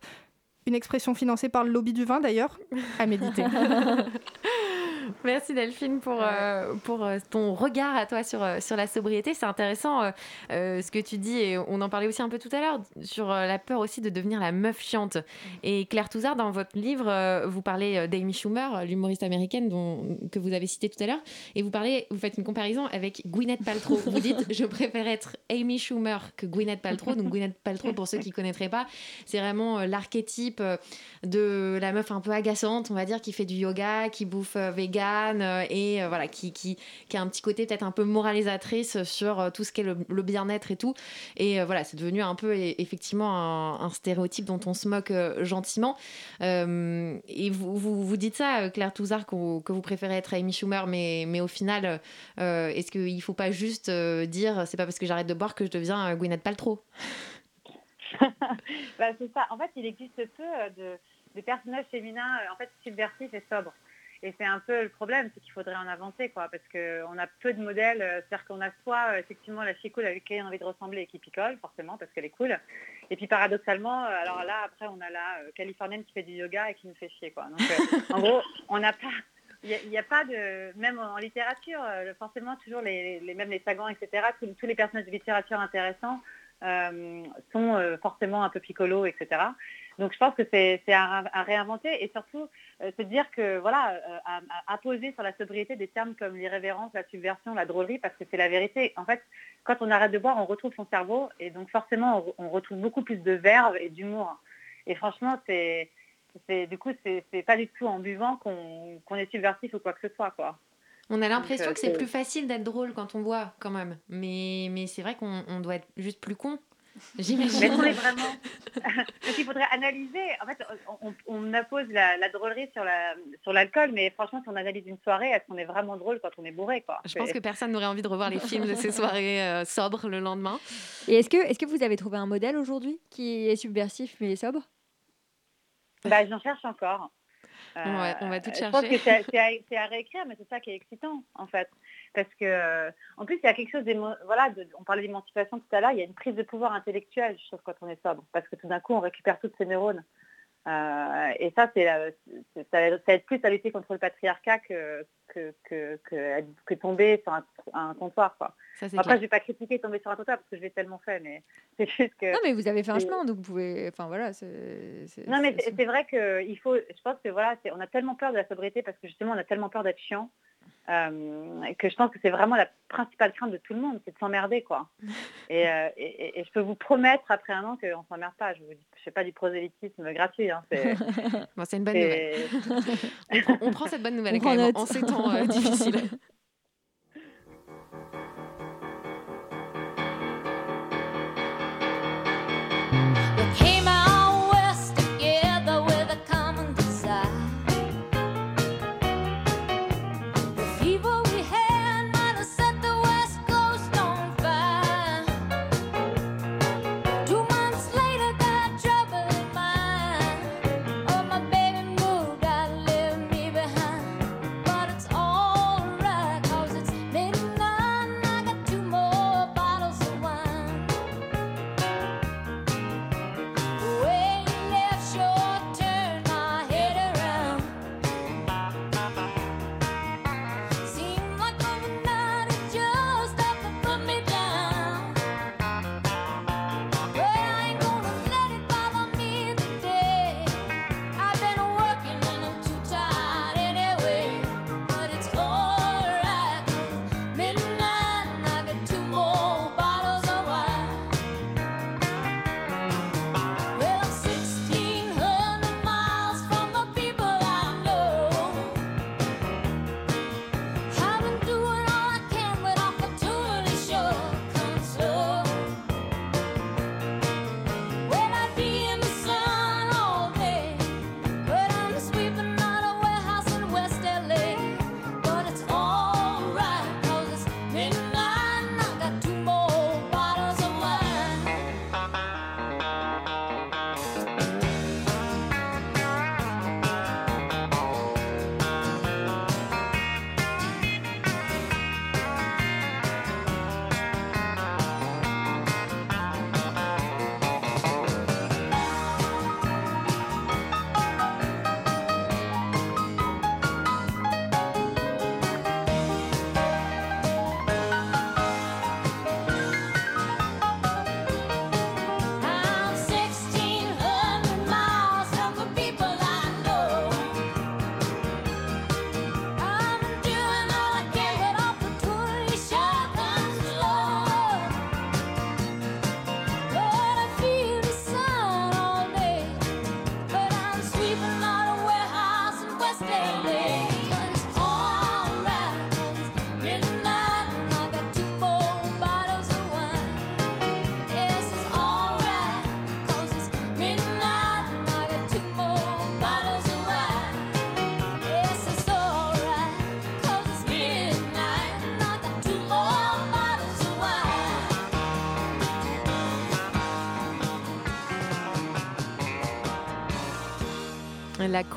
K: Une expression financée par le lobby du vin d'ailleurs, à méditer.
C: Merci Delphine pour, euh, pour euh, ton regard à toi sur, euh, sur la sobriété. C'est intéressant ce que tu dis et on en parlait aussi un peu tout à l'heure sur la peur aussi de devenir la meuf chiante. Et Claire Touzard, dans votre livre, vous parlez d'Amy Schumer, l'humoriste américaine dont, que vous avez cité tout à l'heure, et vous parlez, vous faites une comparaison avec Gwyneth Paltrow. Vous dites, je préfère être Amy Schumer que Gwyneth Paltrow. Donc Gwyneth Paltrow, pour ceux qui ne connaîtraient pas, c'est vraiment l'archétype de la meuf un peu agaçante, on va dire, qui fait du yoga, qui bouffe vegan véganes et voilà, qui, qui, qui, a un petit côté peut-être un peu moralisatrice sur tout ce qu'est le, bien-être et tout. Et voilà, c'est devenu un peu effectivement un, un, stéréotype dont on se moque gentiment. et vous, vous, vous, dites ça, Claire Touzard, que vous préférez être Amy Schumer, mais, mais au final, est-ce qu'il ne faut pas juste dire c'est pas parce que j'arrête de boire que je deviens Gwyneth Paltrow?
E: Bah, c'est ça. En fait, il existe peu de, de personnages féminins en fait subversifs et sobres. Et c'est un peu le problème, c'est qu'il faudrait en inventer, quoi, parce qu'on a peu de modèles. C'est-à-dire qu'on a soit effectivement la fille cool avec qui on a envie de ressembler et qui picole, forcément, parce qu'elle est cool. Et puis paradoxalement, alors là, après, on a la californienne qui fait du yoga et qui nous fait chier, quoi. Donc, en gros, on n'a pas, il n'y a, pas de, même en littérature, forcément toujours les, les les sagans, etc. Tous, les personnages de littérature intéressants euh, sont euh, forcément un peu picolos, etc. Donc je pense que c'est à, à, réinventer et surtout euh, se dire que voilà, à, à, poser sur la sobriété des termes comme l'irrévérence, la subversion, la drôlerie, parce que c'est la vérité. En fait, quand on arrête de boire, on retrouve son cerveau et donc forcément on, on retrouve beaucoup plus de verve et d'humour. Et franchement, c'est du coup c'est pas du tout en buvant qu'on qu est subversif ou quoi que ce soit quoi.
C: On a l'impression que c'est plus facile d'être drôle quand on boit, quand même. Mais, mais c'est vrai qu'on doit être juste plus con. J'imagine.
E: Mais on est vraiment. Donc il faudrait analyser. En fait, on, on appose la, la, drôlerie sur l'alcool, sur mais franchement, si on analyse une soirée, est-ce qu'on est vraiment drôle quand on est bourré quoi?
C: Je pense que personne n'aurait envie de revoir les films de ces soirées euh, sobres le lendemain.
D: Et est-ce que, vous avez trouvé un modèle aujourd'hui qui est subversif mais sobre?
E: Bah, J'en cherche encore.
C: Euh, on va tout chercher.
E: Je pense que c'est à, à, réécrire, mais c'est ça qui est excitant, en fait. Parce que, euh, en plus, il y a quelque chose, voilà, de, on parlait d'émancipation tout à l'heure, il y a une prise de pouvoir intellectuelle, je trouve, quand on est sobre. Parce que tout d'un coup, on récupère toutes ces neurones. Euh, et ça, c'est ça, ça aide plus à lutter contre le patriarcat que, que, que, que, que tomber sur un, un comptoir. Quoi. Ça, Après, clair. je vais pas critiquer tomber sur un comptoir parce que je l'ai tellement fait, mais c'est juste que.
D: Non, mais vous avez fait un chemin, donc vous pouvez. Enfin voilà.
E: Non, mais c'est vrai qu'il faut. Je pense que voilà, on a tellement peur de la sobriété parce que justement, on a tellement peur d'être chiant. Euh, que je pense que c'est vraiment la principale crainte de tout le monde, c'est de s'emmerder, quoi. Et, euh, et, et, je peux vous promettre après un an qu'on ne s'emmerde pas. Je ne fais pas du prosélytisme gratuit. Hein, c'est
C: bon, une bonne nouvelle. on, on, prend cette bonne nouvelle quand même, en ces temps euh, difficiles.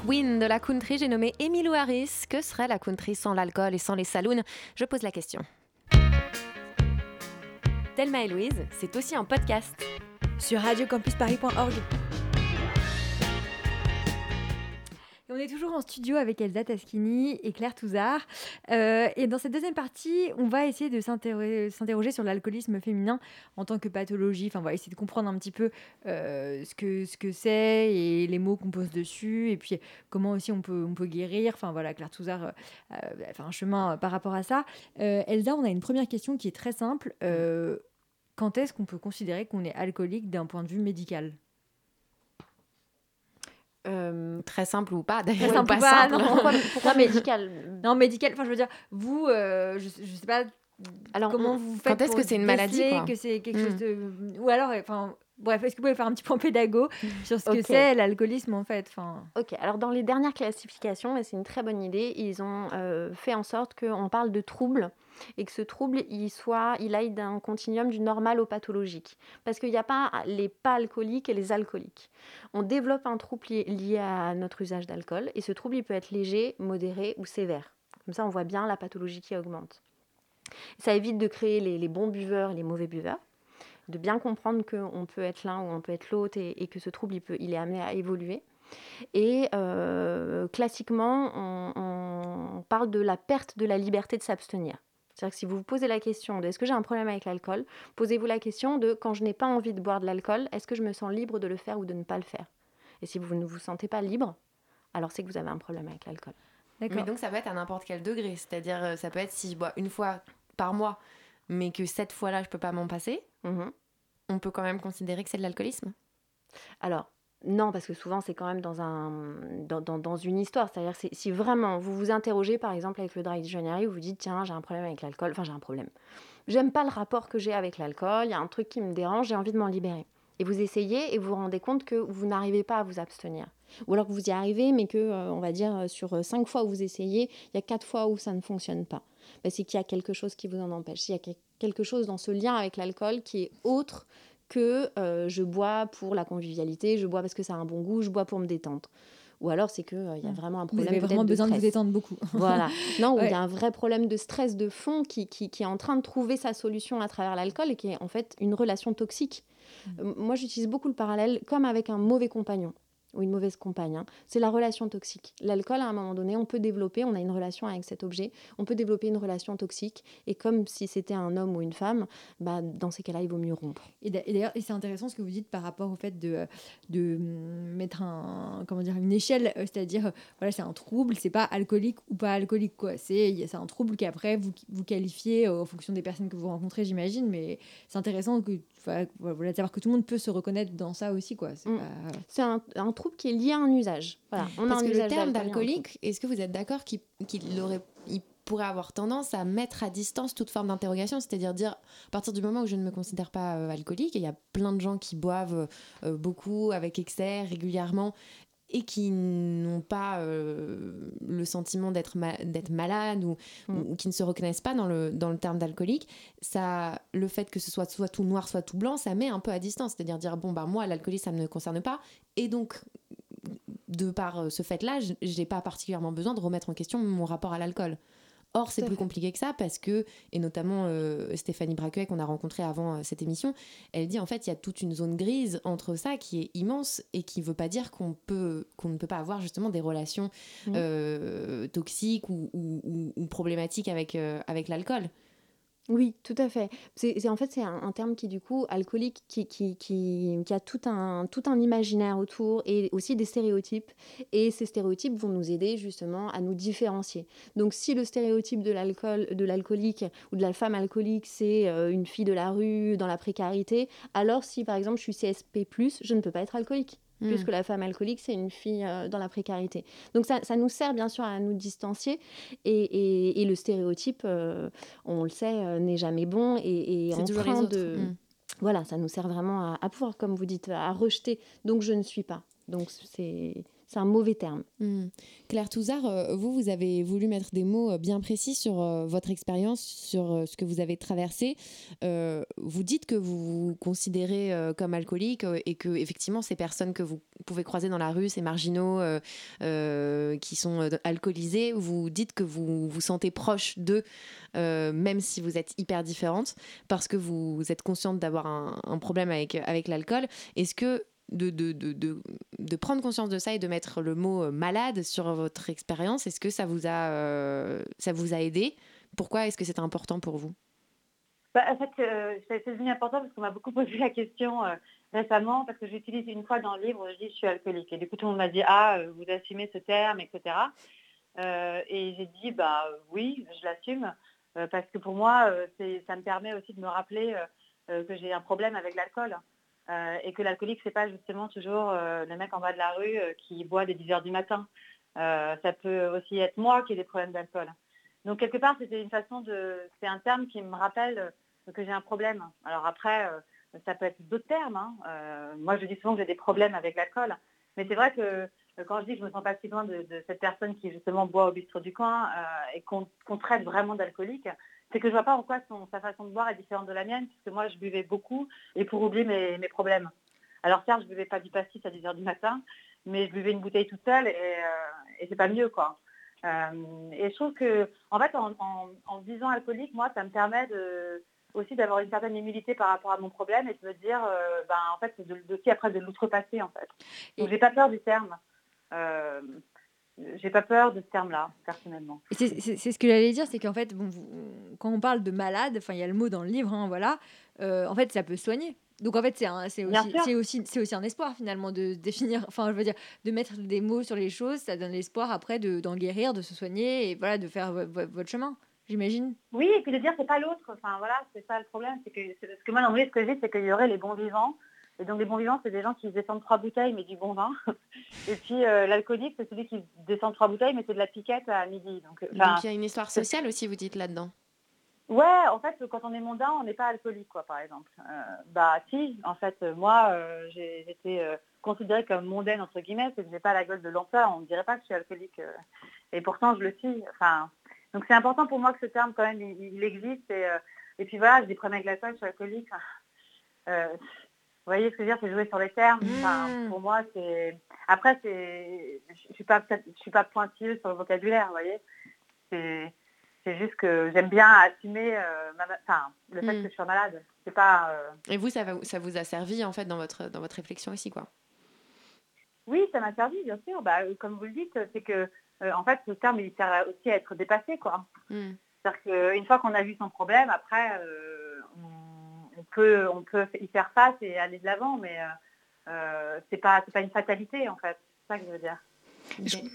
C: Queen de la country, j'ai nommé Emilou Harris. Que serait la country sans l'alcool et sans les saloons? Je pose la question. Thelma et Louise, c'est aussi un podcast.
D: Sur radiocampusparis.org. on est toujours en studio avec Elsa Taschini et Claire Touzard. Euh, et dans cette deuxième partie, on va essayer de s'interro- s'interroger sur l'alcoolisme féminin en tant que pathologie. Enfin, on va essayer de comprendre un petit peu euh, ce que ce que c'est et les mots qu'on pose dessus. Et puis, comment aussi on peut, guérir. Enfin, voilà, Claire Touzard euh, euh, a fait un chemin euh, par rapport à ça. Euh, Elsa, on a une première question qui est très simple. Euh, quand est-ce qu'on peut considérer qu'on est alcoolique d'un point de vue médical?
C: Très simple ou pas, d'ailleurs.
D: simple
C: pas
D: pas,
C: simple.
D: non. Pourquoi,
F: pourquoi médical
D: Non, médical, enfin je veux dire, vous, euh, je, je sais pas
F: Alors,
D: comment
F: on-
D: vous
C: quand
D: faites
C: est-ce
D: pour
C: que c'est une maladie, quoi
D: que c'est quelque
C: Mm.
D: chose de... Ou alors, enfin, bref, est-ce que vous pouvez faire un petit point pédago sur ce que c'est l'alcoolisme en fait enfin...
F: Ok, alors dans les dernières classifications, et c'est une très bonne idée, ils ont euh, fait en sorte qu'on parle de trouble et que ce trouble, il, soit, il aille d'un continuum du normal au pathologique. Parce qu'il n'y a pas les pas alcooliques et les alcooliques. On développe un trouble lié, à notre usage d'alcool et ce trouble, il peut être léger, modéré ou sévère. Comme ça, on voit bien la pathologie qui augmente. Ça évite de créer les, bons buveurs et les mauvais buveurs de bien comprendre qu'on peut être l'un ou on peut être l'autre et, que ce trouble, il, peut, il est amené à évoluer. Et euh, classiquement, on parle de la perte de la liberté de s'abstenir. C'est-à-dire que si vous vous posez la question de est-ce que j'ai un problème avec l'alcool, posez-vous la question de quand je n'ai pas envie de boire de l'alcool, est-ce que je me sens libre de le faire ou de ne pas le faire? Et si vous ne vous sentez pas libre, alors c'est que vous avez un problème avec l'alcool.
C: Mais donc ça peut être à n'importe quel degré. C'est-à-dire, euh, ça peut être si je bois une fois par mois, mais que cette fois-là, je peux pas m'en passer.
F: Mhm.
C: On peut quand même considérer que c'est de l'alcoolisme?
F: Alors, non, parce que souvent, c'est quand même dans, un, dans, dans- une histoire. C'est-à-dire, c'est- si vraiment vous vous interrogez, par exemple, avec le dry January, vous vous dites, tiens, j'ai un problème avec l'alcool, enfin, j'ai un problème. J'aime pas le rapport que j'ai avec l'alcool, il y a un truc qui me dérange, j'ai envie de m'en libérer. Et vous essayez et vous vous rendez compte que vous n'arrivez pas à vous abstenir. Ou alors que vous y arrivez, mais que, euh, on va dire, euh, sur euh, cinq fois où vous essayez, il y a quatre fois où ça ne fonctionne pas. Ben, c'est qu'il y a quelque chose qui vous en empêche. Il y a que- quelque chose dans ce lien avec l'alcool qui est autre que euh, je bois pour la convivialité, je bois parce que ça a un bon goût, je bois pour me détendre. Ou alors c'est qu'il il y a vraiment un
D: Vous
F: problème
D: avez
F: peut-être
D: vraiment besoin de vous détendre beaucoup.
F: Voilà. Non, il
D: Ouais.
F: y a un vrai problème de stress de fond qui, qui, qui est en train de trouver sa solution à travers l'alcool et qui est en fait une relation toxique. Euh, Moi, j'utilise beaucoup le parallèle comme avec un mauvais compagnon ou une mauvaise compagne. hein. C'est la relation toxique. L'alcool, à un moment donné, on peut développer, on a une relation avec cet objet, on peut développer une relation toxique. Et comme si c'était un homme ou une femme, bah, dans ces cas-là, il vaut mieux rompre.
D: Et d'a- et d'ailleurs, c'est intéressant ce que vous dites par rapport au fait de, de hum, mettre un, comment dire, une échelle, euh, c'est-à-dire, euh, voilà, c'est un trouble, c'est pas alcoolique ou pas alcoolique, quoi. C'est un trouble qu'après, vous, vous qualifiez euh, en fonction des personnes que vous rencontrez, j'imagine, mais c'est intéressant que, voilà, savoir que tout le monde peut se reconnaître dans ça aussi, quoi. C'est
F: Mm.
D: pas-
F: C'est un, un trouble qui est lié à un usage. Voilà. On a un
C: que le
F: usage
C: terme d'alcoolique, est-ce que vous êtes d'accord qu'il qu'il aurait, il pourrait avoir tendance à mettre à distance toute forme d'interrogation, c'est-à-dire dire à partir du moment où je ne me considère pas euh, alcoolique, il y a plein de gens qui boivent euh, beaucoup avec excès régulièrement et qui n'ont pas euh, le sentiment d'être ma- d'être malade ou, ou- ou qui ne se reconnaissent pas dans le, dans le terme d'alcoolique, ça, le fait que ce soit soit tout noir, soit tout blanc, ça met un peu à distance. C'est-à-dire dire, bon, bah, moi, l'alcoolisme, ça ne me concerne pas. Et donc, de par euh, ce fait-là, je n'ai pas particulièrement besoin de remettre en question mon rapport à l'alcool. Or, c'est plus compliqué que ça parce que, et notamment euh, Stéphanie Braquet qu'on a rencontrée avant euh, cette émission, elle dit en fait il y a toute une zone grise entre ça qui est immense et qui ne veut pas dire qu'on peut qu'on ne peut pas avoir justement des relations euh, toxiques ou, ou- ou- ou problématiques avec, avec l'alcool.
F: Oui, tout à fait. C'est, en fait, c'est un, un terme qui, du coup, alcoolique, qui, qui, qui, qui a tout un, tout un imaginaire autour et aussi des stéréotypes. Et ces stéréotypes vont nous aider justement à nous différencier. Donc, si le stéréotype de l'alcool, de l'alcoolique ou de la femme alcoolique, c'est euh, une fille de la rue dans la précarité, alors si, par exemple, je suis CSP+, je ne peux pas être alcoolique.
C: Mm.
F: Puisque la femme alcoolique, c'est une fille euh, dans la précarité. Donc ça, ça nous sert bien sûr à nous distancier. Et, et- et le stéréotype, euh, on le sait, euh, n'est jamais bon. Et, et
C: autres.
F: de...
C: Mm.
F: Voilà, ça nous sert vraiment à, à pouvoir, comme vous dites, à rejeter. Donc je ne suis pas. Donc c'est c'est un mauvais terme.
C: Hmm. Claire Touzard, euh, vous, vous avez voulu mettre des mots euh, bien précis sur euh, votre expérience, sur ce que vous avez traversé. vous dites que vous vous considérez comme alcoolique et que effectivement ces personnes que vous pouvez croiser dans la rue, ces marginaux qui sont alcoolisés, vous dites que vous vous sentez proche d'eux, même si vous êtes hyper différente, parce que vous, êtes consciente d'avoir un, un, problème avec, avec l'alcool. Est-ce que de, prendre conscience de ça et de mettre le mot euh, malade sur votre expérience. Est-ce que ça vous a, euh, aidé? Pourquoi est-ce que c'est important pour vous?
E: Bah, En fait, euh, c'est devenu important parce qu'on m'a beaucoup posé la question récemment, parce que j'utilise une fois dans le livre, je dis je suis alcoolique. Et du coup, tout le monde m'a dit, ah, vous assumez ce terme, etc. et j'ai dit, bah oui, je l'assume, parce que pour moi, ça me permet aussi de me rappeler que j'ai un problème avec l'alcool. Euh, et que l'alcoolique, c'est pas justement toujours euh, le mec en bas de la rue euh, qui boit des 10 heures du matin. ça peut aussi être moi qui ai des problèmes d'alcool. Donc quelque part, c'était une façon de, c'est un terme qui me rappelle que j'ai un problème. Alors après, ça peut être d'autres termes. Hein. moi, je dis souvent que j'ai des problèmes avec l'alcool, mais c'est vrai que quand je dis que je me sens pas si loin de, cette personne qui justement boit au bistrot du coin et qu'on traite vraiment d'alcoolique, c'est que je vois pas en quoi sa façon de boire est différente de la mienne, puisque moi je buvais beaucoup et pour oublier mes, problèmes. Alors certes, je buvais pas du pastis à 10h du matin, mais je buvais une bouteille toute seule et, euh, et c'est pas mieux quoi. Euh, et je trouve que en fait en, en, disant alcoolique, moi ça me permet de, aussi d'avoir une certaine humilité par rapport à mon problème et de me dire euh, ben, en fait de, aussi après de l'outrepasser en fait. Donc j'ai pas peur du terme j'ai pas peur de ce terme-là, personnellement.
D: C'est ce que j'allais dire, c'est qu'en fait, bon, quand on parle de malade, enfin, il y a le mot dans le livre, hein, voilà. Euh, en fait, ça peut soigner. Donc en fait, c'est aussi, aussi, aussi, un espoir finalement de définir, enfin je veux dire, de mettre des mots sur les choses, ça donne l'espoir après d'en guérir, de se soigner et voilà, de faire votre chemin, j'imagine.
E: Oui, et puis de dire c'est pas l'autre, enfin voilà, c'est ça le problème, c'est que, parce que moi dans ce que j'ai, c'est qu'il y aurait les bons vivants, et donc les bons vivants, c'est des gens qui descendent trois bouteilles mais du bon vin. Et puis euh, l'alcoolique, c'est celui qui descend trois bouteilles mais c'est de la piquette à midi.
C: Donc, il y a une histoire sociale aussi, vous dites là-dedans.
E: Ouais, en fait, quand on est mondain, on n'est pas alcoolique, quoi, par exemple. Euh, bah si, en fait, moi, euh, j'ai été considérée comme mondaine, entre guillemets, c'est que je n'ai pas la gueule de l'emploi, on ne dirait pas que je suis alcoolique. et pourtant, je le suis. Enfin, donc c'est important pour moi que ce terme, quand même, il, existe. Et, et, puis voilà, j'ai des problèmes avec l'alcool, je suis alcoolique. Vous voyez ce que je veux dire, c'est jouer sur les termes. Mmh. pour moi, c'est. Après, c'est. Je suis pas je suis pas pointilleuse sur le vocabulaire, vous voyez. C'est. C'est juste que j'aime bien assumer euh, enfin, le fait mmh. que je suis malade. C'est pas. Euh,
C: Et vous, ça, ça vous a servi en fait dans votre dans votre réflexion aussi, quoi.
E: Oui, ça m'a servi, bien sûr. Bah, comme vous le dites, c'est que euh, en fait, ce terme, il sert aussi à être dépassé, quoi. Mmh. C'est-à-dire qu'une fois qu'on a vu son problème, après, on peut, on peut y faire face et aller de l'avant, mais euh, euh c'est pas, pas une fatalité en fait. C'est ça que je veux dire.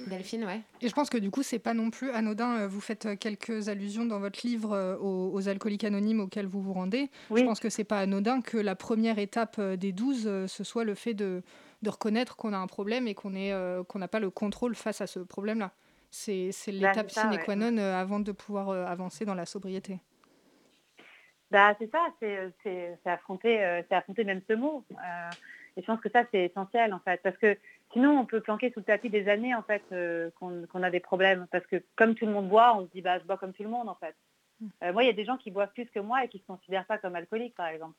C: Delphine, ouais.
K: Et je pense que du coup, c'est pas non plus anodin. Euh, vous faites euh, quelques allusions dans votre livre aux, alcooliques anonymes auxquels vous vous rendez. Je pense que c'est pas anodin que la première étape des 12, ce soit le fait de, de reconnaître qu'on a un problème et qu'on qu'on n'a pas le contrôle face à ce problème-là. C'est bah, l'étape sine qua non avant de pouvoir avancer dans la sobriété.
E: Bah, c'est ça, c'est affronter, euh, affronter même ce mot. Euh, et je pense que ça, c'est essentiel, en fait. Parce que sinon, on peut planquer sous le tapis des années, en fait, euh, qu'on a des problèmes. Parce que comme tout le monde boit, on se dit, bah, je bois comme tout le monde, en fait. Mm. moi, il y a des gens qui boivent plus que moi et qui ne se considèrent pas comme alcooliques, par exemple.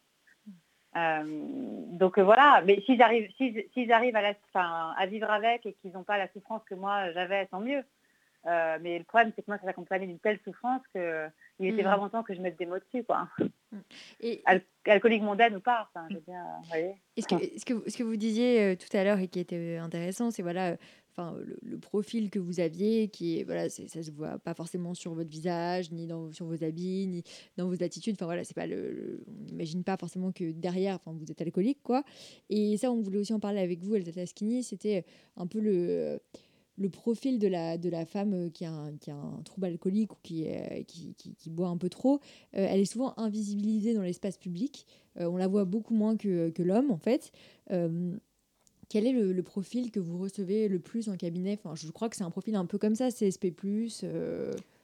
E: donc voilà, mais s'ils arrivent, s'ils arrivent à, la, à vivre avec et qu'ils n'ont pas la souffrance que moi j'avais, tant mieux. mais le problème, c'est que moi, ça s'accompagnait d'une telle souffrance que il était mm. vraiment temps que je mette des mots dessus, quoi. Mm. Et... alcoolique mondaine ou pas, enfin, je veux bien,
D: ce que, ce, que, ce que vous disiez euh, tout à l'heure et qui était intéressant, c'est voilà, euh, enfin, le, profil que vous aviez, qui est, voilà, ça se voit pas forcément sur votre visage, ni dans, sur vos habits, ni dans vos attitudes. Enfin voilà, c'est pas le, on n'imagine pas forcément que derrière, enfin, vous êtes alcoolique, quoi. Et ça, on voulait aussi en parler avec vous, Elsa Skinny, c'était un peu le le profil de la, de la femme euh, qui a, un, qui a un trouble alcoolique ou qui, qui, qui, boit un peu trop, euh, elle est souvent invisibilisée dans l'espace public. Euh, on la voit beaucoup moins que, que l'homme, en fait. quel est le, profil que vous recevez le plus en cabinet? Enfin, Je crois que c'est un profil un peu comme ça, CSP.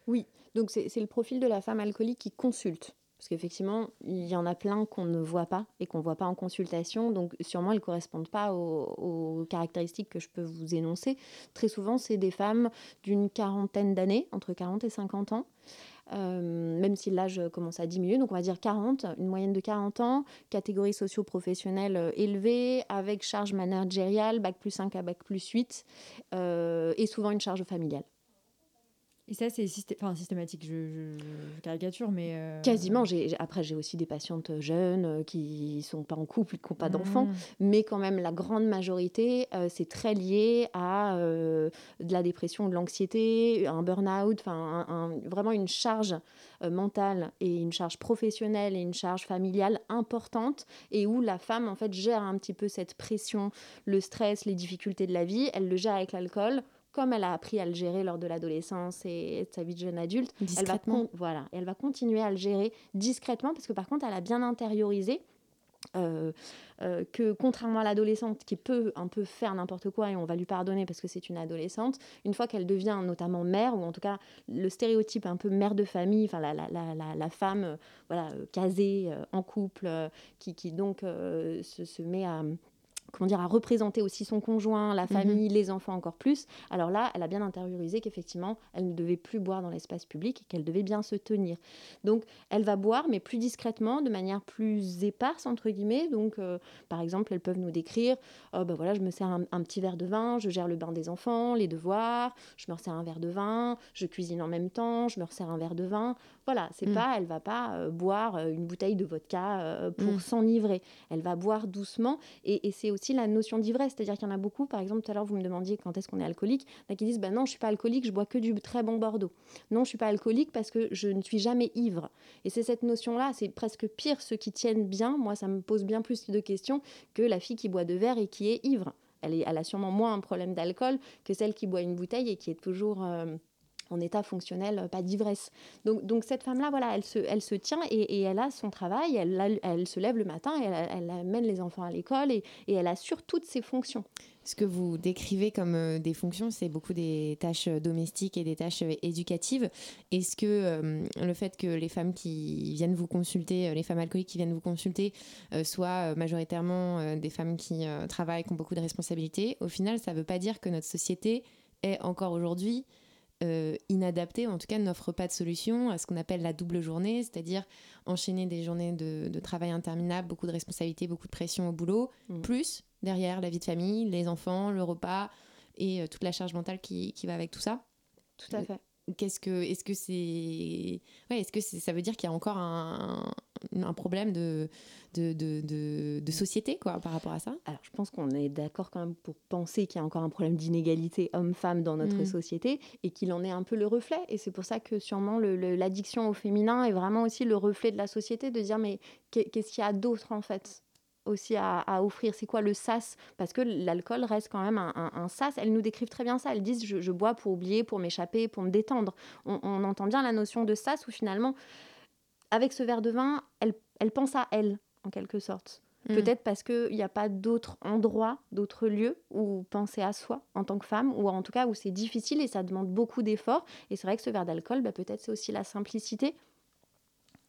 F: Oui, donc c'est le profil de la femme alcoolique qui consulte. Parce qu'effectivement, il y en a plein qu'on ne voit pas et qu'on ne voit pas en consultation. Donc, sûrement, elles ne correspondent pas aux, caractéristiques que je peux vous énoncer. Très souvent, c'est des femmes d'une quarantaine d'années, entre 40 et 50 ans. Euh, même si l'âge commence à diminuer, donc on va dire 40, une moyenne de 40 ans, catégorie socio-professionnelle euh, élevée, avec charge managériale, bac plus 5 à bac plus 8, euh, et souvent une charge familiale.
D: Et ça, c'est systématique, je, caricature, mais... Euh,
F: Quasiment. après, j'ai aussi des patientes jeunes euh, qui ne sont pas en couple, qui n'ont pas d'enfants, mmh. mais quand même, la grande majorité, euh, c'est très lié à de la dépression, de l'anxiété, un burn-out, un, vraiment une charge mentale et une charge professionnelle et une charge familiale importante, et où la femme, en fait, gère un petit peu cette pression, le stress, les difficultés de la vie, elle le gère avec l'alcool comme elle a appris à le gérer lors de l'adolescence et de sa vie de jeune adulte, elle va, voilà, elle va continuer à le gérer discrètement parce que par contre, elle a bien intériorisé euh, euh, que contrairement à l'adolescente qui peut un peu faire n'importe quoi et on va lui pardonner parce que c'est une adolescente, une fois qu'elle devient notamment mère, ou en tout cas le stéréotype un peu mère de famille, enfin la, la, la, la femme euh, voilà, casée, en couple, qui, qui donc se, se, met à comment dire, à représenter aussi son conjoint, la mhm. famille, les enfants encore plus. Alors là, elle a bien intériorisé qu'effectivement, elle ne devait plus boire dans l'espace public et qu'elle devait bien se tenir. Donc, elle va boire, mais plus discrètement, de manière plus éparse, entre guillemets. Donc, euh, par exemple, elles peuvent nous décrire, oh, ben voilà, je me sers un, petit verre de vin, je gère le bain des enfants, les devoirs, je me resserre un verre de vin, je cuisine en même temps, je me resserre un verre de vin. Voilà, c'est mm. pas, elle va pas euh, boire euh, une bouteille de vodka pour mm. s'enivrer. Elle va boire doucement et, et c'est aussi aussi la notion d'ivresse. C'est-à-dire qu'il y en a beaucoup, par exemple, tout à l'heure, vous me demandiez quand est-ce qu'on est alcoolique. Il y en a qui disent bah Non, je suis pas alcoolique, je bois que du très bon Bordeaux. Non, je suis pas alcoolique parce que je ne suis jamais ivre. Et c'est cette notion-là, c'est presque pire ceux qui tiennent bien. Moi, ça me pose bien plus de questions que la fille qui boit de verre et qui est ivre. Elle, est, elle a sûrement moins un problème d'alcool que celle qui boit une bouteille et qui est toujours. Euh, en état fonctionnel, euh, pas d'ivresse. Donc, donc cette femme-là, voilà, elle se, elle se tient et, elle a son travail, elle, elle se lève le matin, et elle, amène les enfants à l'école et, et elle assure toutes ses fonctions.
C: Ce que vous décrivez comme euh, des fonctions, c'est beaucoup des tâches euh, domestiques et des tâches éducatives. Est-ce que le fait que les femmes qui viennent vous consulter, les femmes alcooliques qui viennent vous consulter, soient majoritairement des femmes qui travaillent, qui ont beaucoup de responsabilités, au final, ça ne veut pas dire que notre société est encore aujourd'hui euh, inadapté, en tout cas n'offre pas de solution à ce qu'on appelle la double journée, c'est-à-dire enchaîner des journées de, travail interminables, beaucoup de responsabilités, beaucoup de pression au boulot, mm. plus derrière la vie de famille, les enfants, le repas et euh, toute la charge mentale qui, qui, va avec tout ça.
F: Tout à fait.
C: Qu'est-ce que, est-ce que c'est, ouais, est-ce que ça veut dire qu'il y a encore un, un problème de de, de, de, société quoi, par rapport à ça
F: Alors, je pense qu'on est d'accord quand même pour penser qu'il y a encore un problème d'inégalité homme-femme dans notre mm. société et qu'il en est un peu le reflet. Et c'est pour ça que sûrement l'addiction au féminin est vraiment aussi le reflet de la société, de dire mais qu'est-ce qu'il y a d'autre en fait aussi à, offrir? C'est quoi le sas? Parce que l'alcool reste quand même un, sas. Elles nous décrivent très bien ça. Elles disent je, bois pour oublier, pour m'échapper, pour me détendre. On, on, entend bien la notion de sas où finalement, avec ce verre de vin, elle, elle pense à elle en quelque sorte. Mm. Peut-être parce qu'il n'y a pas d'autres endroits, d'autres lieux où penser à soi en tant que femme, ou en tout cas où c'est difficile et ça demande beaucoup d'efforts. Et c'est vrai que ce verre d'alcool, bah, peut-être c'est aussi la simplicité,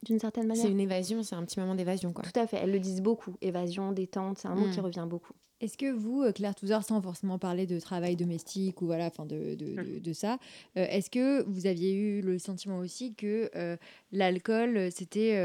F: d'une certaine manière.
C: C'est une évasion, c'est un petit moment d'évasion.
F: Tout à fait, elles le disent beaucoup. Évasion, détente, c'est un mot qui mm. revient beaucoup.
D: Est-ce que vous, euh, Claire Touzard, sans forcément parler de travail domestique ou voilà, enfin de, de, de, ça, euh, est-ce que vous aviez eu le sentiment aussi que euh, l'alcool, c'était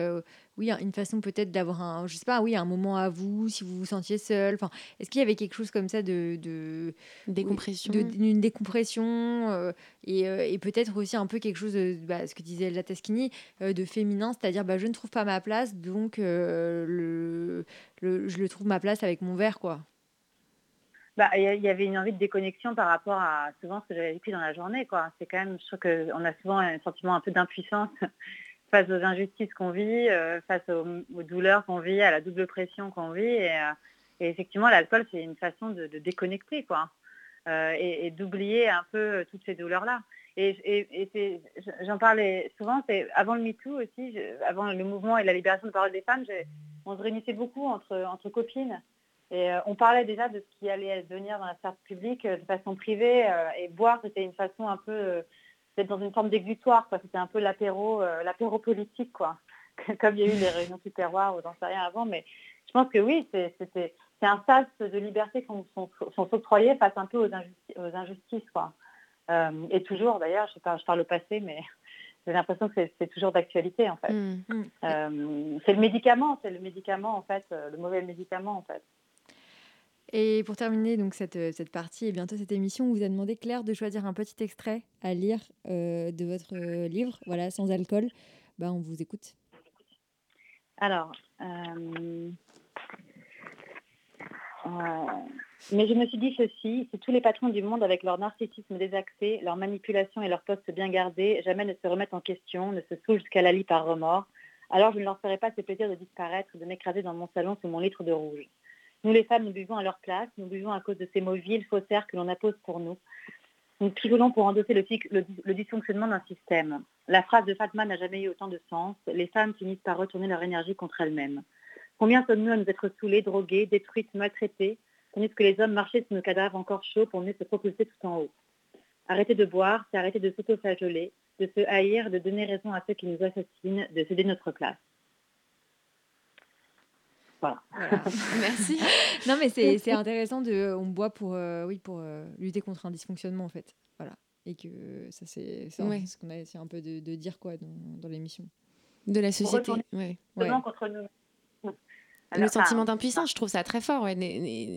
D: oui, une façon peut-être d'avoir un, je sais pas, oui, un moment à vous, si vous vous sentiez seul. Enfin, est-ce qu'il y avait quelque chose comme ça de, de
C: décompression,
D: d'une décompression et, et peut-être aussi un peu quelque chose de bah, ce que disait la Taschini, de féminin, c'est-à-dire bah, je ne trouve pas ma place, donc le, le, je le trouve ma place avec mon verre, quoi.
E: Bah, il y, avait une envie de déconnexion par rapport à souvent ce que j'avais vécu dans la journée. Quoi. C'est quand même, je trouve qu'on a souvent un sentiment un peu d'impuissance face aux injustices qu'on vit, euh, face aux, douleurs qu'on vit, à la double pression qu'on vit. Et, euh, effectivement, l'alcool, c'est une façon de, déconnecter, quoi. Euh, et, d'oublier un peu toutes ces douleurs-là. Et, j'en parlais souvent, c'est avant le MeToo aussi, avant le mouvement et la libération de parole des femmes, on se réunissait beaucoup entre, entre copines. Et euh, on parlait déjà de ce qui allait devenir dans la sphère publique euh, de façon privée. Euh, et boire, c'était une façon un peu d'être dans une forme d'exutoire. C'était un peu l'apéro, l'apéro politique. Quoi. comme il y a eu les réunions du terroir ou j'en sais rien avant, mais je pense que oui, c'est un sas de liberté qu'on octroyés face un peu aux, injustices. Quoi. Euh, et toujours, d'ailleurs, je parle, je parle au passé, mais j'ai l'impression que c'est toujours d'actualité, en fait. Mmh. Mmh. Euh, c'est le médicament, c'est le médicament, en fait, le mauvais médicament, en fait.
D: Et pour terminer donc cette, cette partie et bientôt cette émission, on vous a demandé Claire de choisir un petit extrait à lire de votre livre, voilà, sans alcool. Bah, on vous écoute.
E: Alors, euh, euh, mais je me suis dit ceci, si tous les patrons du monde, avec leur narcissisme désaxé, leur manipulation et leur poste bien gardé, jamais ne se remettent en question, ne se saoulent jusqu'à la lie par remords, alors je ne leur ferai pas ce plaisir de disparaître, de m'écraser dans mon salon sous mon litre de rouge. Nous les femmes, nous buvons à leur place, nous buvons à cause de ces mots vils, faussaires que l'on impose pour nous. Nous trivolons pour endosser le, dysfonctionnement d'un système. La phrase de Fatma n'a jamais eu autant de sens. Les femmes finissent par retourner leur énergie contre elles-mêmes. Combien sommes-nous à nous être saoulés, drogués, détruites, maltraités, tandis que les hommes marchaient sur nos cadavres encore chauds pour mieux se propulser tout en haut? Arrêter de boire, c'est arrêter de s'auto-flageoler, de se haïr, de donner raison à ceux qui nous assassinent, de céder notre place. Voilà.
D: Merci. non, mais c'est intéressant de. On boit pour, euh, oui, pour euh, lutter contre un dysfonctionnement, en fait. Voilà. Et que ça, c'est ce qu'on a essayé un peu de, dire quoi, dans, dans l'émission.
C: De la société. Ouais.
E: contre nous.
C: le sentiment d'impuissance, je trouve ça très fort.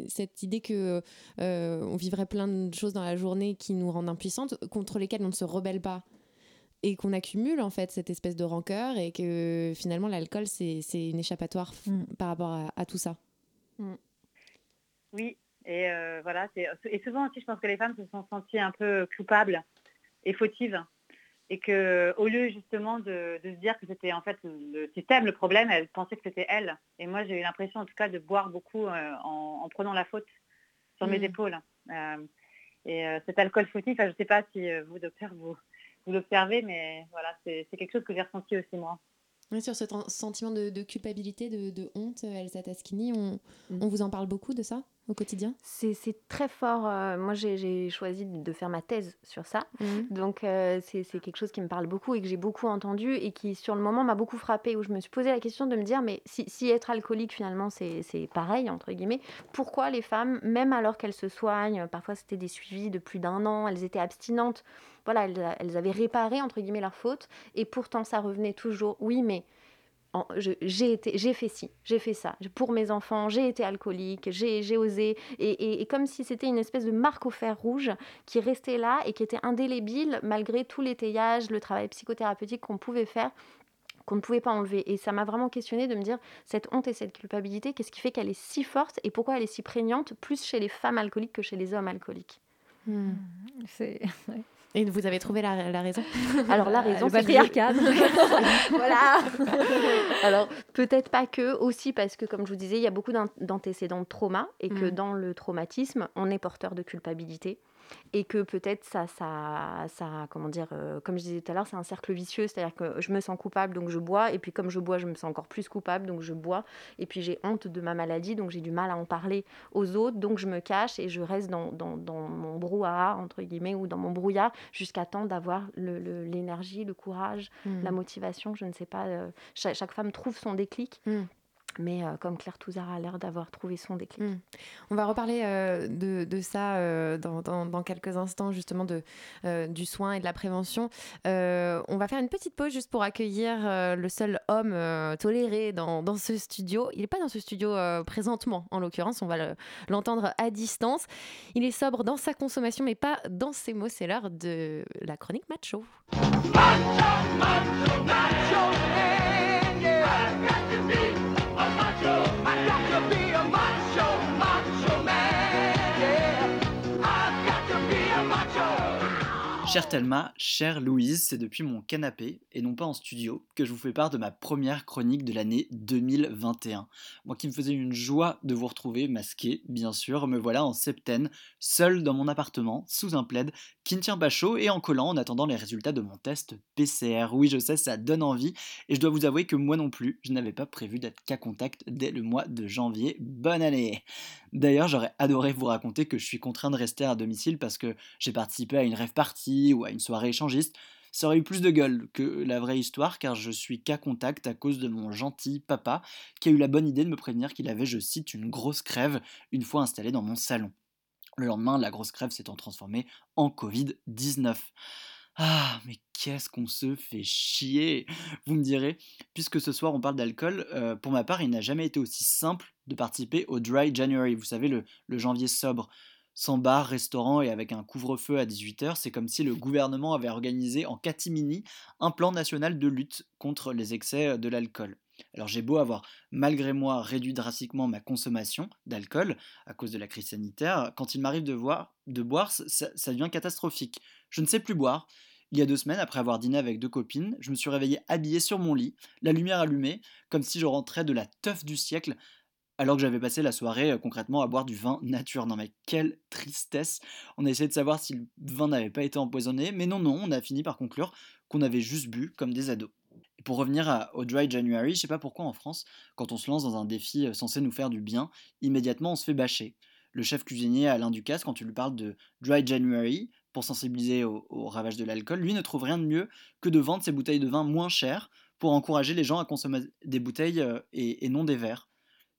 C: cette idée que euh, on vivrait plein de choses dans la journée qui nous rendent impuissantes, contre lesquelles on ne se rebelle pas et qu'on accumule en fait cette espèce de rancœur et que finalement l'alcool c'est une échappatoire mm. par rapport à, tout ça.
E: Mm. Oui, et euh, voilà, et souvent aussi je pense que les femmes se sont senties un peu coupables et fautives et que au lieu justement de, se dire que c'était en fait le système le problème, elles pensaient que c'était elle. Et moi j'ai eu l'impression en tout cas de boire beaucoup euh, en, prenant la faute sur mes mm. épaules. Euh, et cet alcool fautif, je ne sais pas si vous docteur vous vous l'observez, mais voilà, c'est quelque chose que j'ai ressenti aussi moi.
C: Oui, sur ce sentiment de, culpabilité, de, honte, Elsa Taschini, on, mm. on vous en parle beaucoup de ça? Au quotidien?
F: C'est très fort. Euh, moi, j'ai choisi de faire ma thèse sur ça. Mmh. Donc, euh, c'est quelque chose qui me parle beaucoup et que j'ai beaucoup entendu et qui, sur le moment, m'a beaucoup frappé. Où je me suis posé la question de me dire, mais si, être alcoolique, finalement, c'est pareil, entre guillemets, pourquoi les femmes, même alors qu'elles se soignent, parfois c'était des suivis de plus d'un an, elles étaient abstinentes, voilà, elles, elles avaient réparé, entre guillemets, leur faute, et pourtant ça revenait toujours, oui, mais j'ai fait ci j'ai fait ça pour mes enfants j'ai été alcoolique j'ai osé et, comme si c'était une espèce de marque au fer rouge qui restait là et qui était indélébile malgré tout l'étayage le travail psychothérapeutique qu'on pouvait faire qu'on ne pouvait pas enlever. Et ça m'a vraiment questionné de me dire, cette honte et cette culpabilité, qu'est-ce qui fait qu'elle est si forte et pourquoi elle est si prégnante, plus chez les femmes alcooliques que chez les hommes alcooliques?
C: Hmm. et vous avez trouvé la, la raison
F: Alors la raison, c'est patriarcat. voilà. Alors peut-être pas que, aussi parce que comme je vous disais, il y a beaucoup d'antécédents de trauma et que mm. dans le traumatisme, on est porteur de culpabilité et que peut-être ça, ça, ça, comment dire, euh, comme je disais tout à l'heure, c'est un cercle vicieux, c'est-à-dire que je me sens coupable, donc je bois, et puis comme je bois, je me sens encore plus coupable, donc je bois, et puis j'ai honte de ma maladie, donc j'ai du mal à en parler aux autres, donc je me cache et je reste dans, dans, dans mon brouhaha, entre guillemets, ou dans mon brouillard, jusqu'à temps d'avoir l'énergie, le, courage, mmh. la motivation, je ne sais pas, euh, chaque, femme trouve son déclic. Mmh. Mais euh, comme Claire Touzard a l'air d'avoir trouvé son déclic. Hmm.
C: On va reparler euh, de, de, ça euh, dans, dans, quelques instants, justement, de, du soin et de la prévention. on va faire une petite pause juste pour accueillir le seul homme toléré dans, dans, ce studio. Il n'est pas dans ce studio présentement, en l'occurrence, on va l'entendre à distance. Il est sobre dans sa consommation, mais pas dans ses mots. C'est l'heure de la chronique macho. macho, macho, macho
L: Chère Thelma, chère Louise, c'est depuis mon canapé, et non pas en studio, que je vous fais part de ma première chronique de l'année 2021. Moi qui me faisais une joie de vous retrouver, masqué, bien sûr, me voilà en septaine, seul dans mon appartement, sous un plaid, qui ne tient pas chaud, et en collant en attendant les résultats de mon test PCR. Oui, je sais, ça donne envie, et je dois vous avouer que moi non plus, je n'avais pas prévu d'être cas contact dès le mois de janvier. Bonne année D'ailleurs, j'aurais adoré vous raconter que je suis contraint de rester à domicile parce que j'ai participé à une rêve partie ou à une soirée échangiste. Ça aurait eu plus de gueule que la vraie histoire car je suis cas contact à cause de mon gentil papa qui a eu la bonne idée de me prévenir qu'il avait, je cite, une grosse crève une fois installé dans mon salon. Le lendemain, la grosse crève s'étant transformée en Covid-19. Ah, mais qu'est-ce qu'on se fait chier Vous me direz, puisque ce soir on parle d'alcool, euh, pour ma part, il n'a jamais été aussi simple de participer au Dry January, vous savez, le, le janvier sobre. Sans bar, restaurant et avec un couvre-feu à 18h, c'est comme si le gouvernement avait organisé en catimini un plan national de lutte contre les excès de l'alcool. Alors j'ai beau avoir, malgré moi, réduit drastiquement ma consommation d'alcool à cause de la crise sanitaire, quand il m'arrive de boire, ça, ça devient catastrophique. Je ne sais plus boire. Il y a deux semaines, après avoir dîné avec deux copines, je me suis réveillé habillé sur mon lit, la lumière allumée, comme si je rentrais de la teuf du siècle, alors que j'avais passé la soirée euh, concrètement à boire du vin nature. Non mais quelle tristesse On a essayé de savoir si le vin n'avait pas été empoisonné, mais non, non, on a fini par conclure qu'on avait juste bu comme des ados. Et pour revenir à, au Dry January, je sais pas pourquoi en France, quand on se lance dans un défi euh, censé nous faire du bien, immédiatement on se fait bâcher. Le chef cuisinier Alain Ducasse, quand tu lui parles de Dry January, pour sensibiliser au, au ravage de l'alcool, lui ne trouve rien de mieux que de vendre ses bouteilles de vin moins chères pour encourager les gens à consommer des bouteilles euh, et, et non des verres.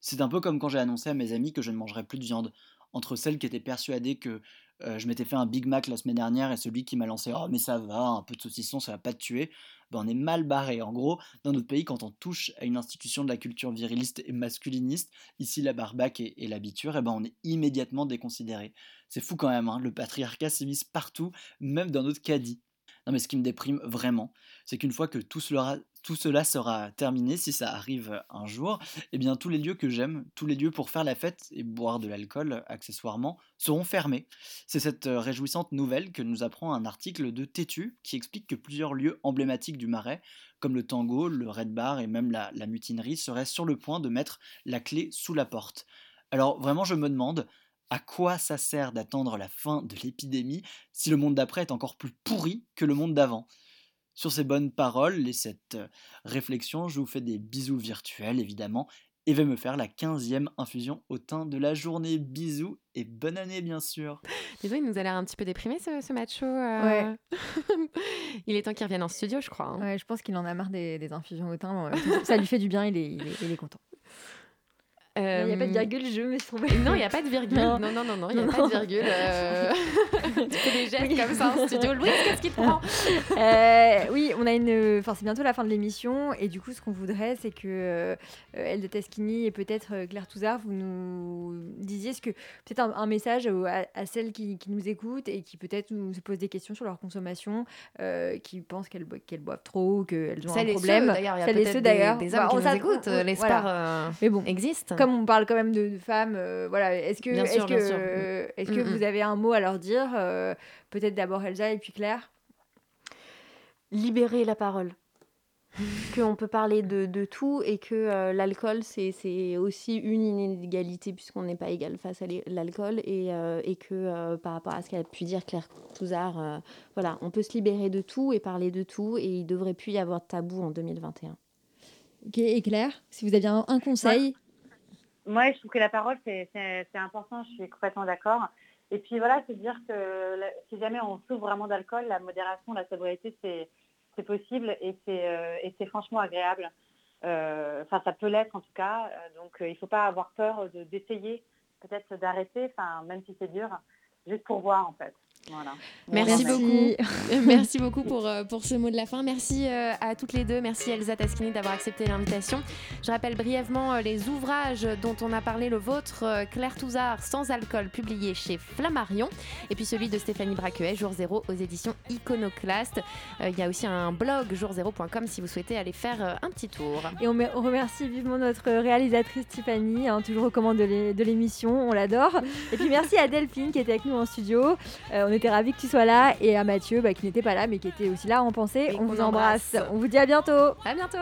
L: C'est un peu comme quand j'ai annoncé à mes amis que je ne mangerais plus de viande. Entre celles qui étaient persuadées que euh, je m'étais fait un Big Mac la semaine dernière et celui qui m'a lancé Oh, mais ça va, un peu de saucisson, ça va pas te tuer, ben, on est mal barré. En gros, dans notre pays, quand on touche à une institution de la culture viriliste et masculiniste, ici la barbaque et, et et ben on est immédiatement déconsidéré. C'est fou quand même, hein, le patriarcat s'immisce partout, même dans notre caddie. Non mais ce qui me déprime vraiment, c'est qu'une fois que tout cela, sera terminé, si ça arrive un jour, eh bien tous les lieux que j'aime, tous les lieux pour faire la fête et boire de l'alcool accessoirement, seront fermés. C'est cette euh, réjouissante nouvelle que nous apprend un article de Tétu qui explique que plusieurs lieux emblématiques du Marais, comme le Tango, le Red Bar et même la mutinerie, seraient sur le point de mettre la clé sous la porte. Alors vraiment je me demande, à quoi ça sert d'attendre la fin de l'épidémie si le monde d'après est encore plus pourri que le monde d'avant? Sur ces bonnes paroles et cette euh, réflexion, je vous fais des bisous virtuels évidemment et vais me faire la 15e infusion au teint de la journée. Bisous et bonne année bien sûr.
C: Dis il nous a l'air un petit peu déprimé ce, ce macho. euh.
D: Ouais.
C: il est temps qu'il revienne en studio, je crois. hein.
D: Ouais, je pense qu'il en a marre des, des infusions au thym. euh, Ça lui fait du bien, il est, il est, il est content. Il n'y a pas de virgule, je me suis trouvée.
C: Euh, Non, il n'y a pas de virgule.
D: Non.
C: Non, non, non, il n'y a
D: Non,
C: pas de virgule. euh. tu fais des gestes comme ça en studio. Louise, qu'est-ce qui te prend?
D: Euh, oui, on a une. Enfin, c'est bientôt la fin de l'émission et du coup, ce qu'on voudrait, c'est que euh, Elda Taschini et peut-être euh, Claire Touzard, vous nous disiez ce que peut-être un, un message à, à celles qui, qui nous écoutent et qui peut-être nous se posent des questions sur leur consommation, euh, qui pensent qu'elles bo- qu'elles boivent trop, qu'elles ont
C: Celles
D: un problème. Celles et ceux,
C: des-
D: d'ailleurs.
C: des hommes
D: Bah,
C: qui nous écoutent, l'espoir,
D: voilà.
C: euh,
D: Mais bon,
C: existe.
D: Comme on parle quand même de, de femmes, euh, voilà. Est-ce que, est-ce que, euh, est-ce que
C: Mm, mm.
D: vous avez un mot à leur dire euh, Peut-être d'abord Elsa et puis Claire?
F: libérer la parole. qu'on peut parler de, de tout et que euh, l'alcool, c'est c'est aussi une inégalité puisqu'on n'est pas égal face à l'alcool et, euh, et que euh, par rapport à ce qu'a pu dire Claire Touzard, euh, voilà, on peut se libérer de tout et parler de tout et il devrait plus y avoir de tabou en 2021.
D: Ok, et Claire, si vous aviez un, un conseil.
E: Moi, je trouve que la parole, c'est important, je suis complètement d'accord. Et puis voilà, c'est dire que si jamais on souffre vraiment d'alcool, la modération, la sobriété, c'est possible et c'est euh, et c'est franchement agréable. Euh, Enfin, ça peut l'être en tout cas. Euh, Donc, il ne faut pas avoir peur de- d'essayer, peut-être d'arrêter, même si c'est dur, juste pour voir en fait. Voilà.
C: Merci, beaucoup. Merci beaucoup pour, euh, pour ce mot de la fin. Merci euh, à toutes les deux. Merci Elsa Taschini d'avoir accepté l'invitation. Je rappelle brièvement euh, les ouvrages dont on a parlé, le vôtre, euh, Claire Touzard, Sans alcool, publié chez Flammarion, et puis celui de Stéphanie Braquet, Jour Zéro, aux éditions Iconoclast. Euh, Il y a aussi un blog jourzéro.com si vous souhaitez aller faire euh, un petit tour.
D: Et on, me- on remercie vivement notre réalisatrice Tiffany, hein, toujours aux commandes de l'é- de l'émission, on l'adore. Et puis merci à Delphine qui était avec nous en studio. Euh, on était ravis que tu sois là. Et à Mathieu bah, qui n'était pas là mais qui était aussi là en pensée. on vous embrasse.
C: embrasse.
D: On vous dit à bientôt.
C: À bientôt.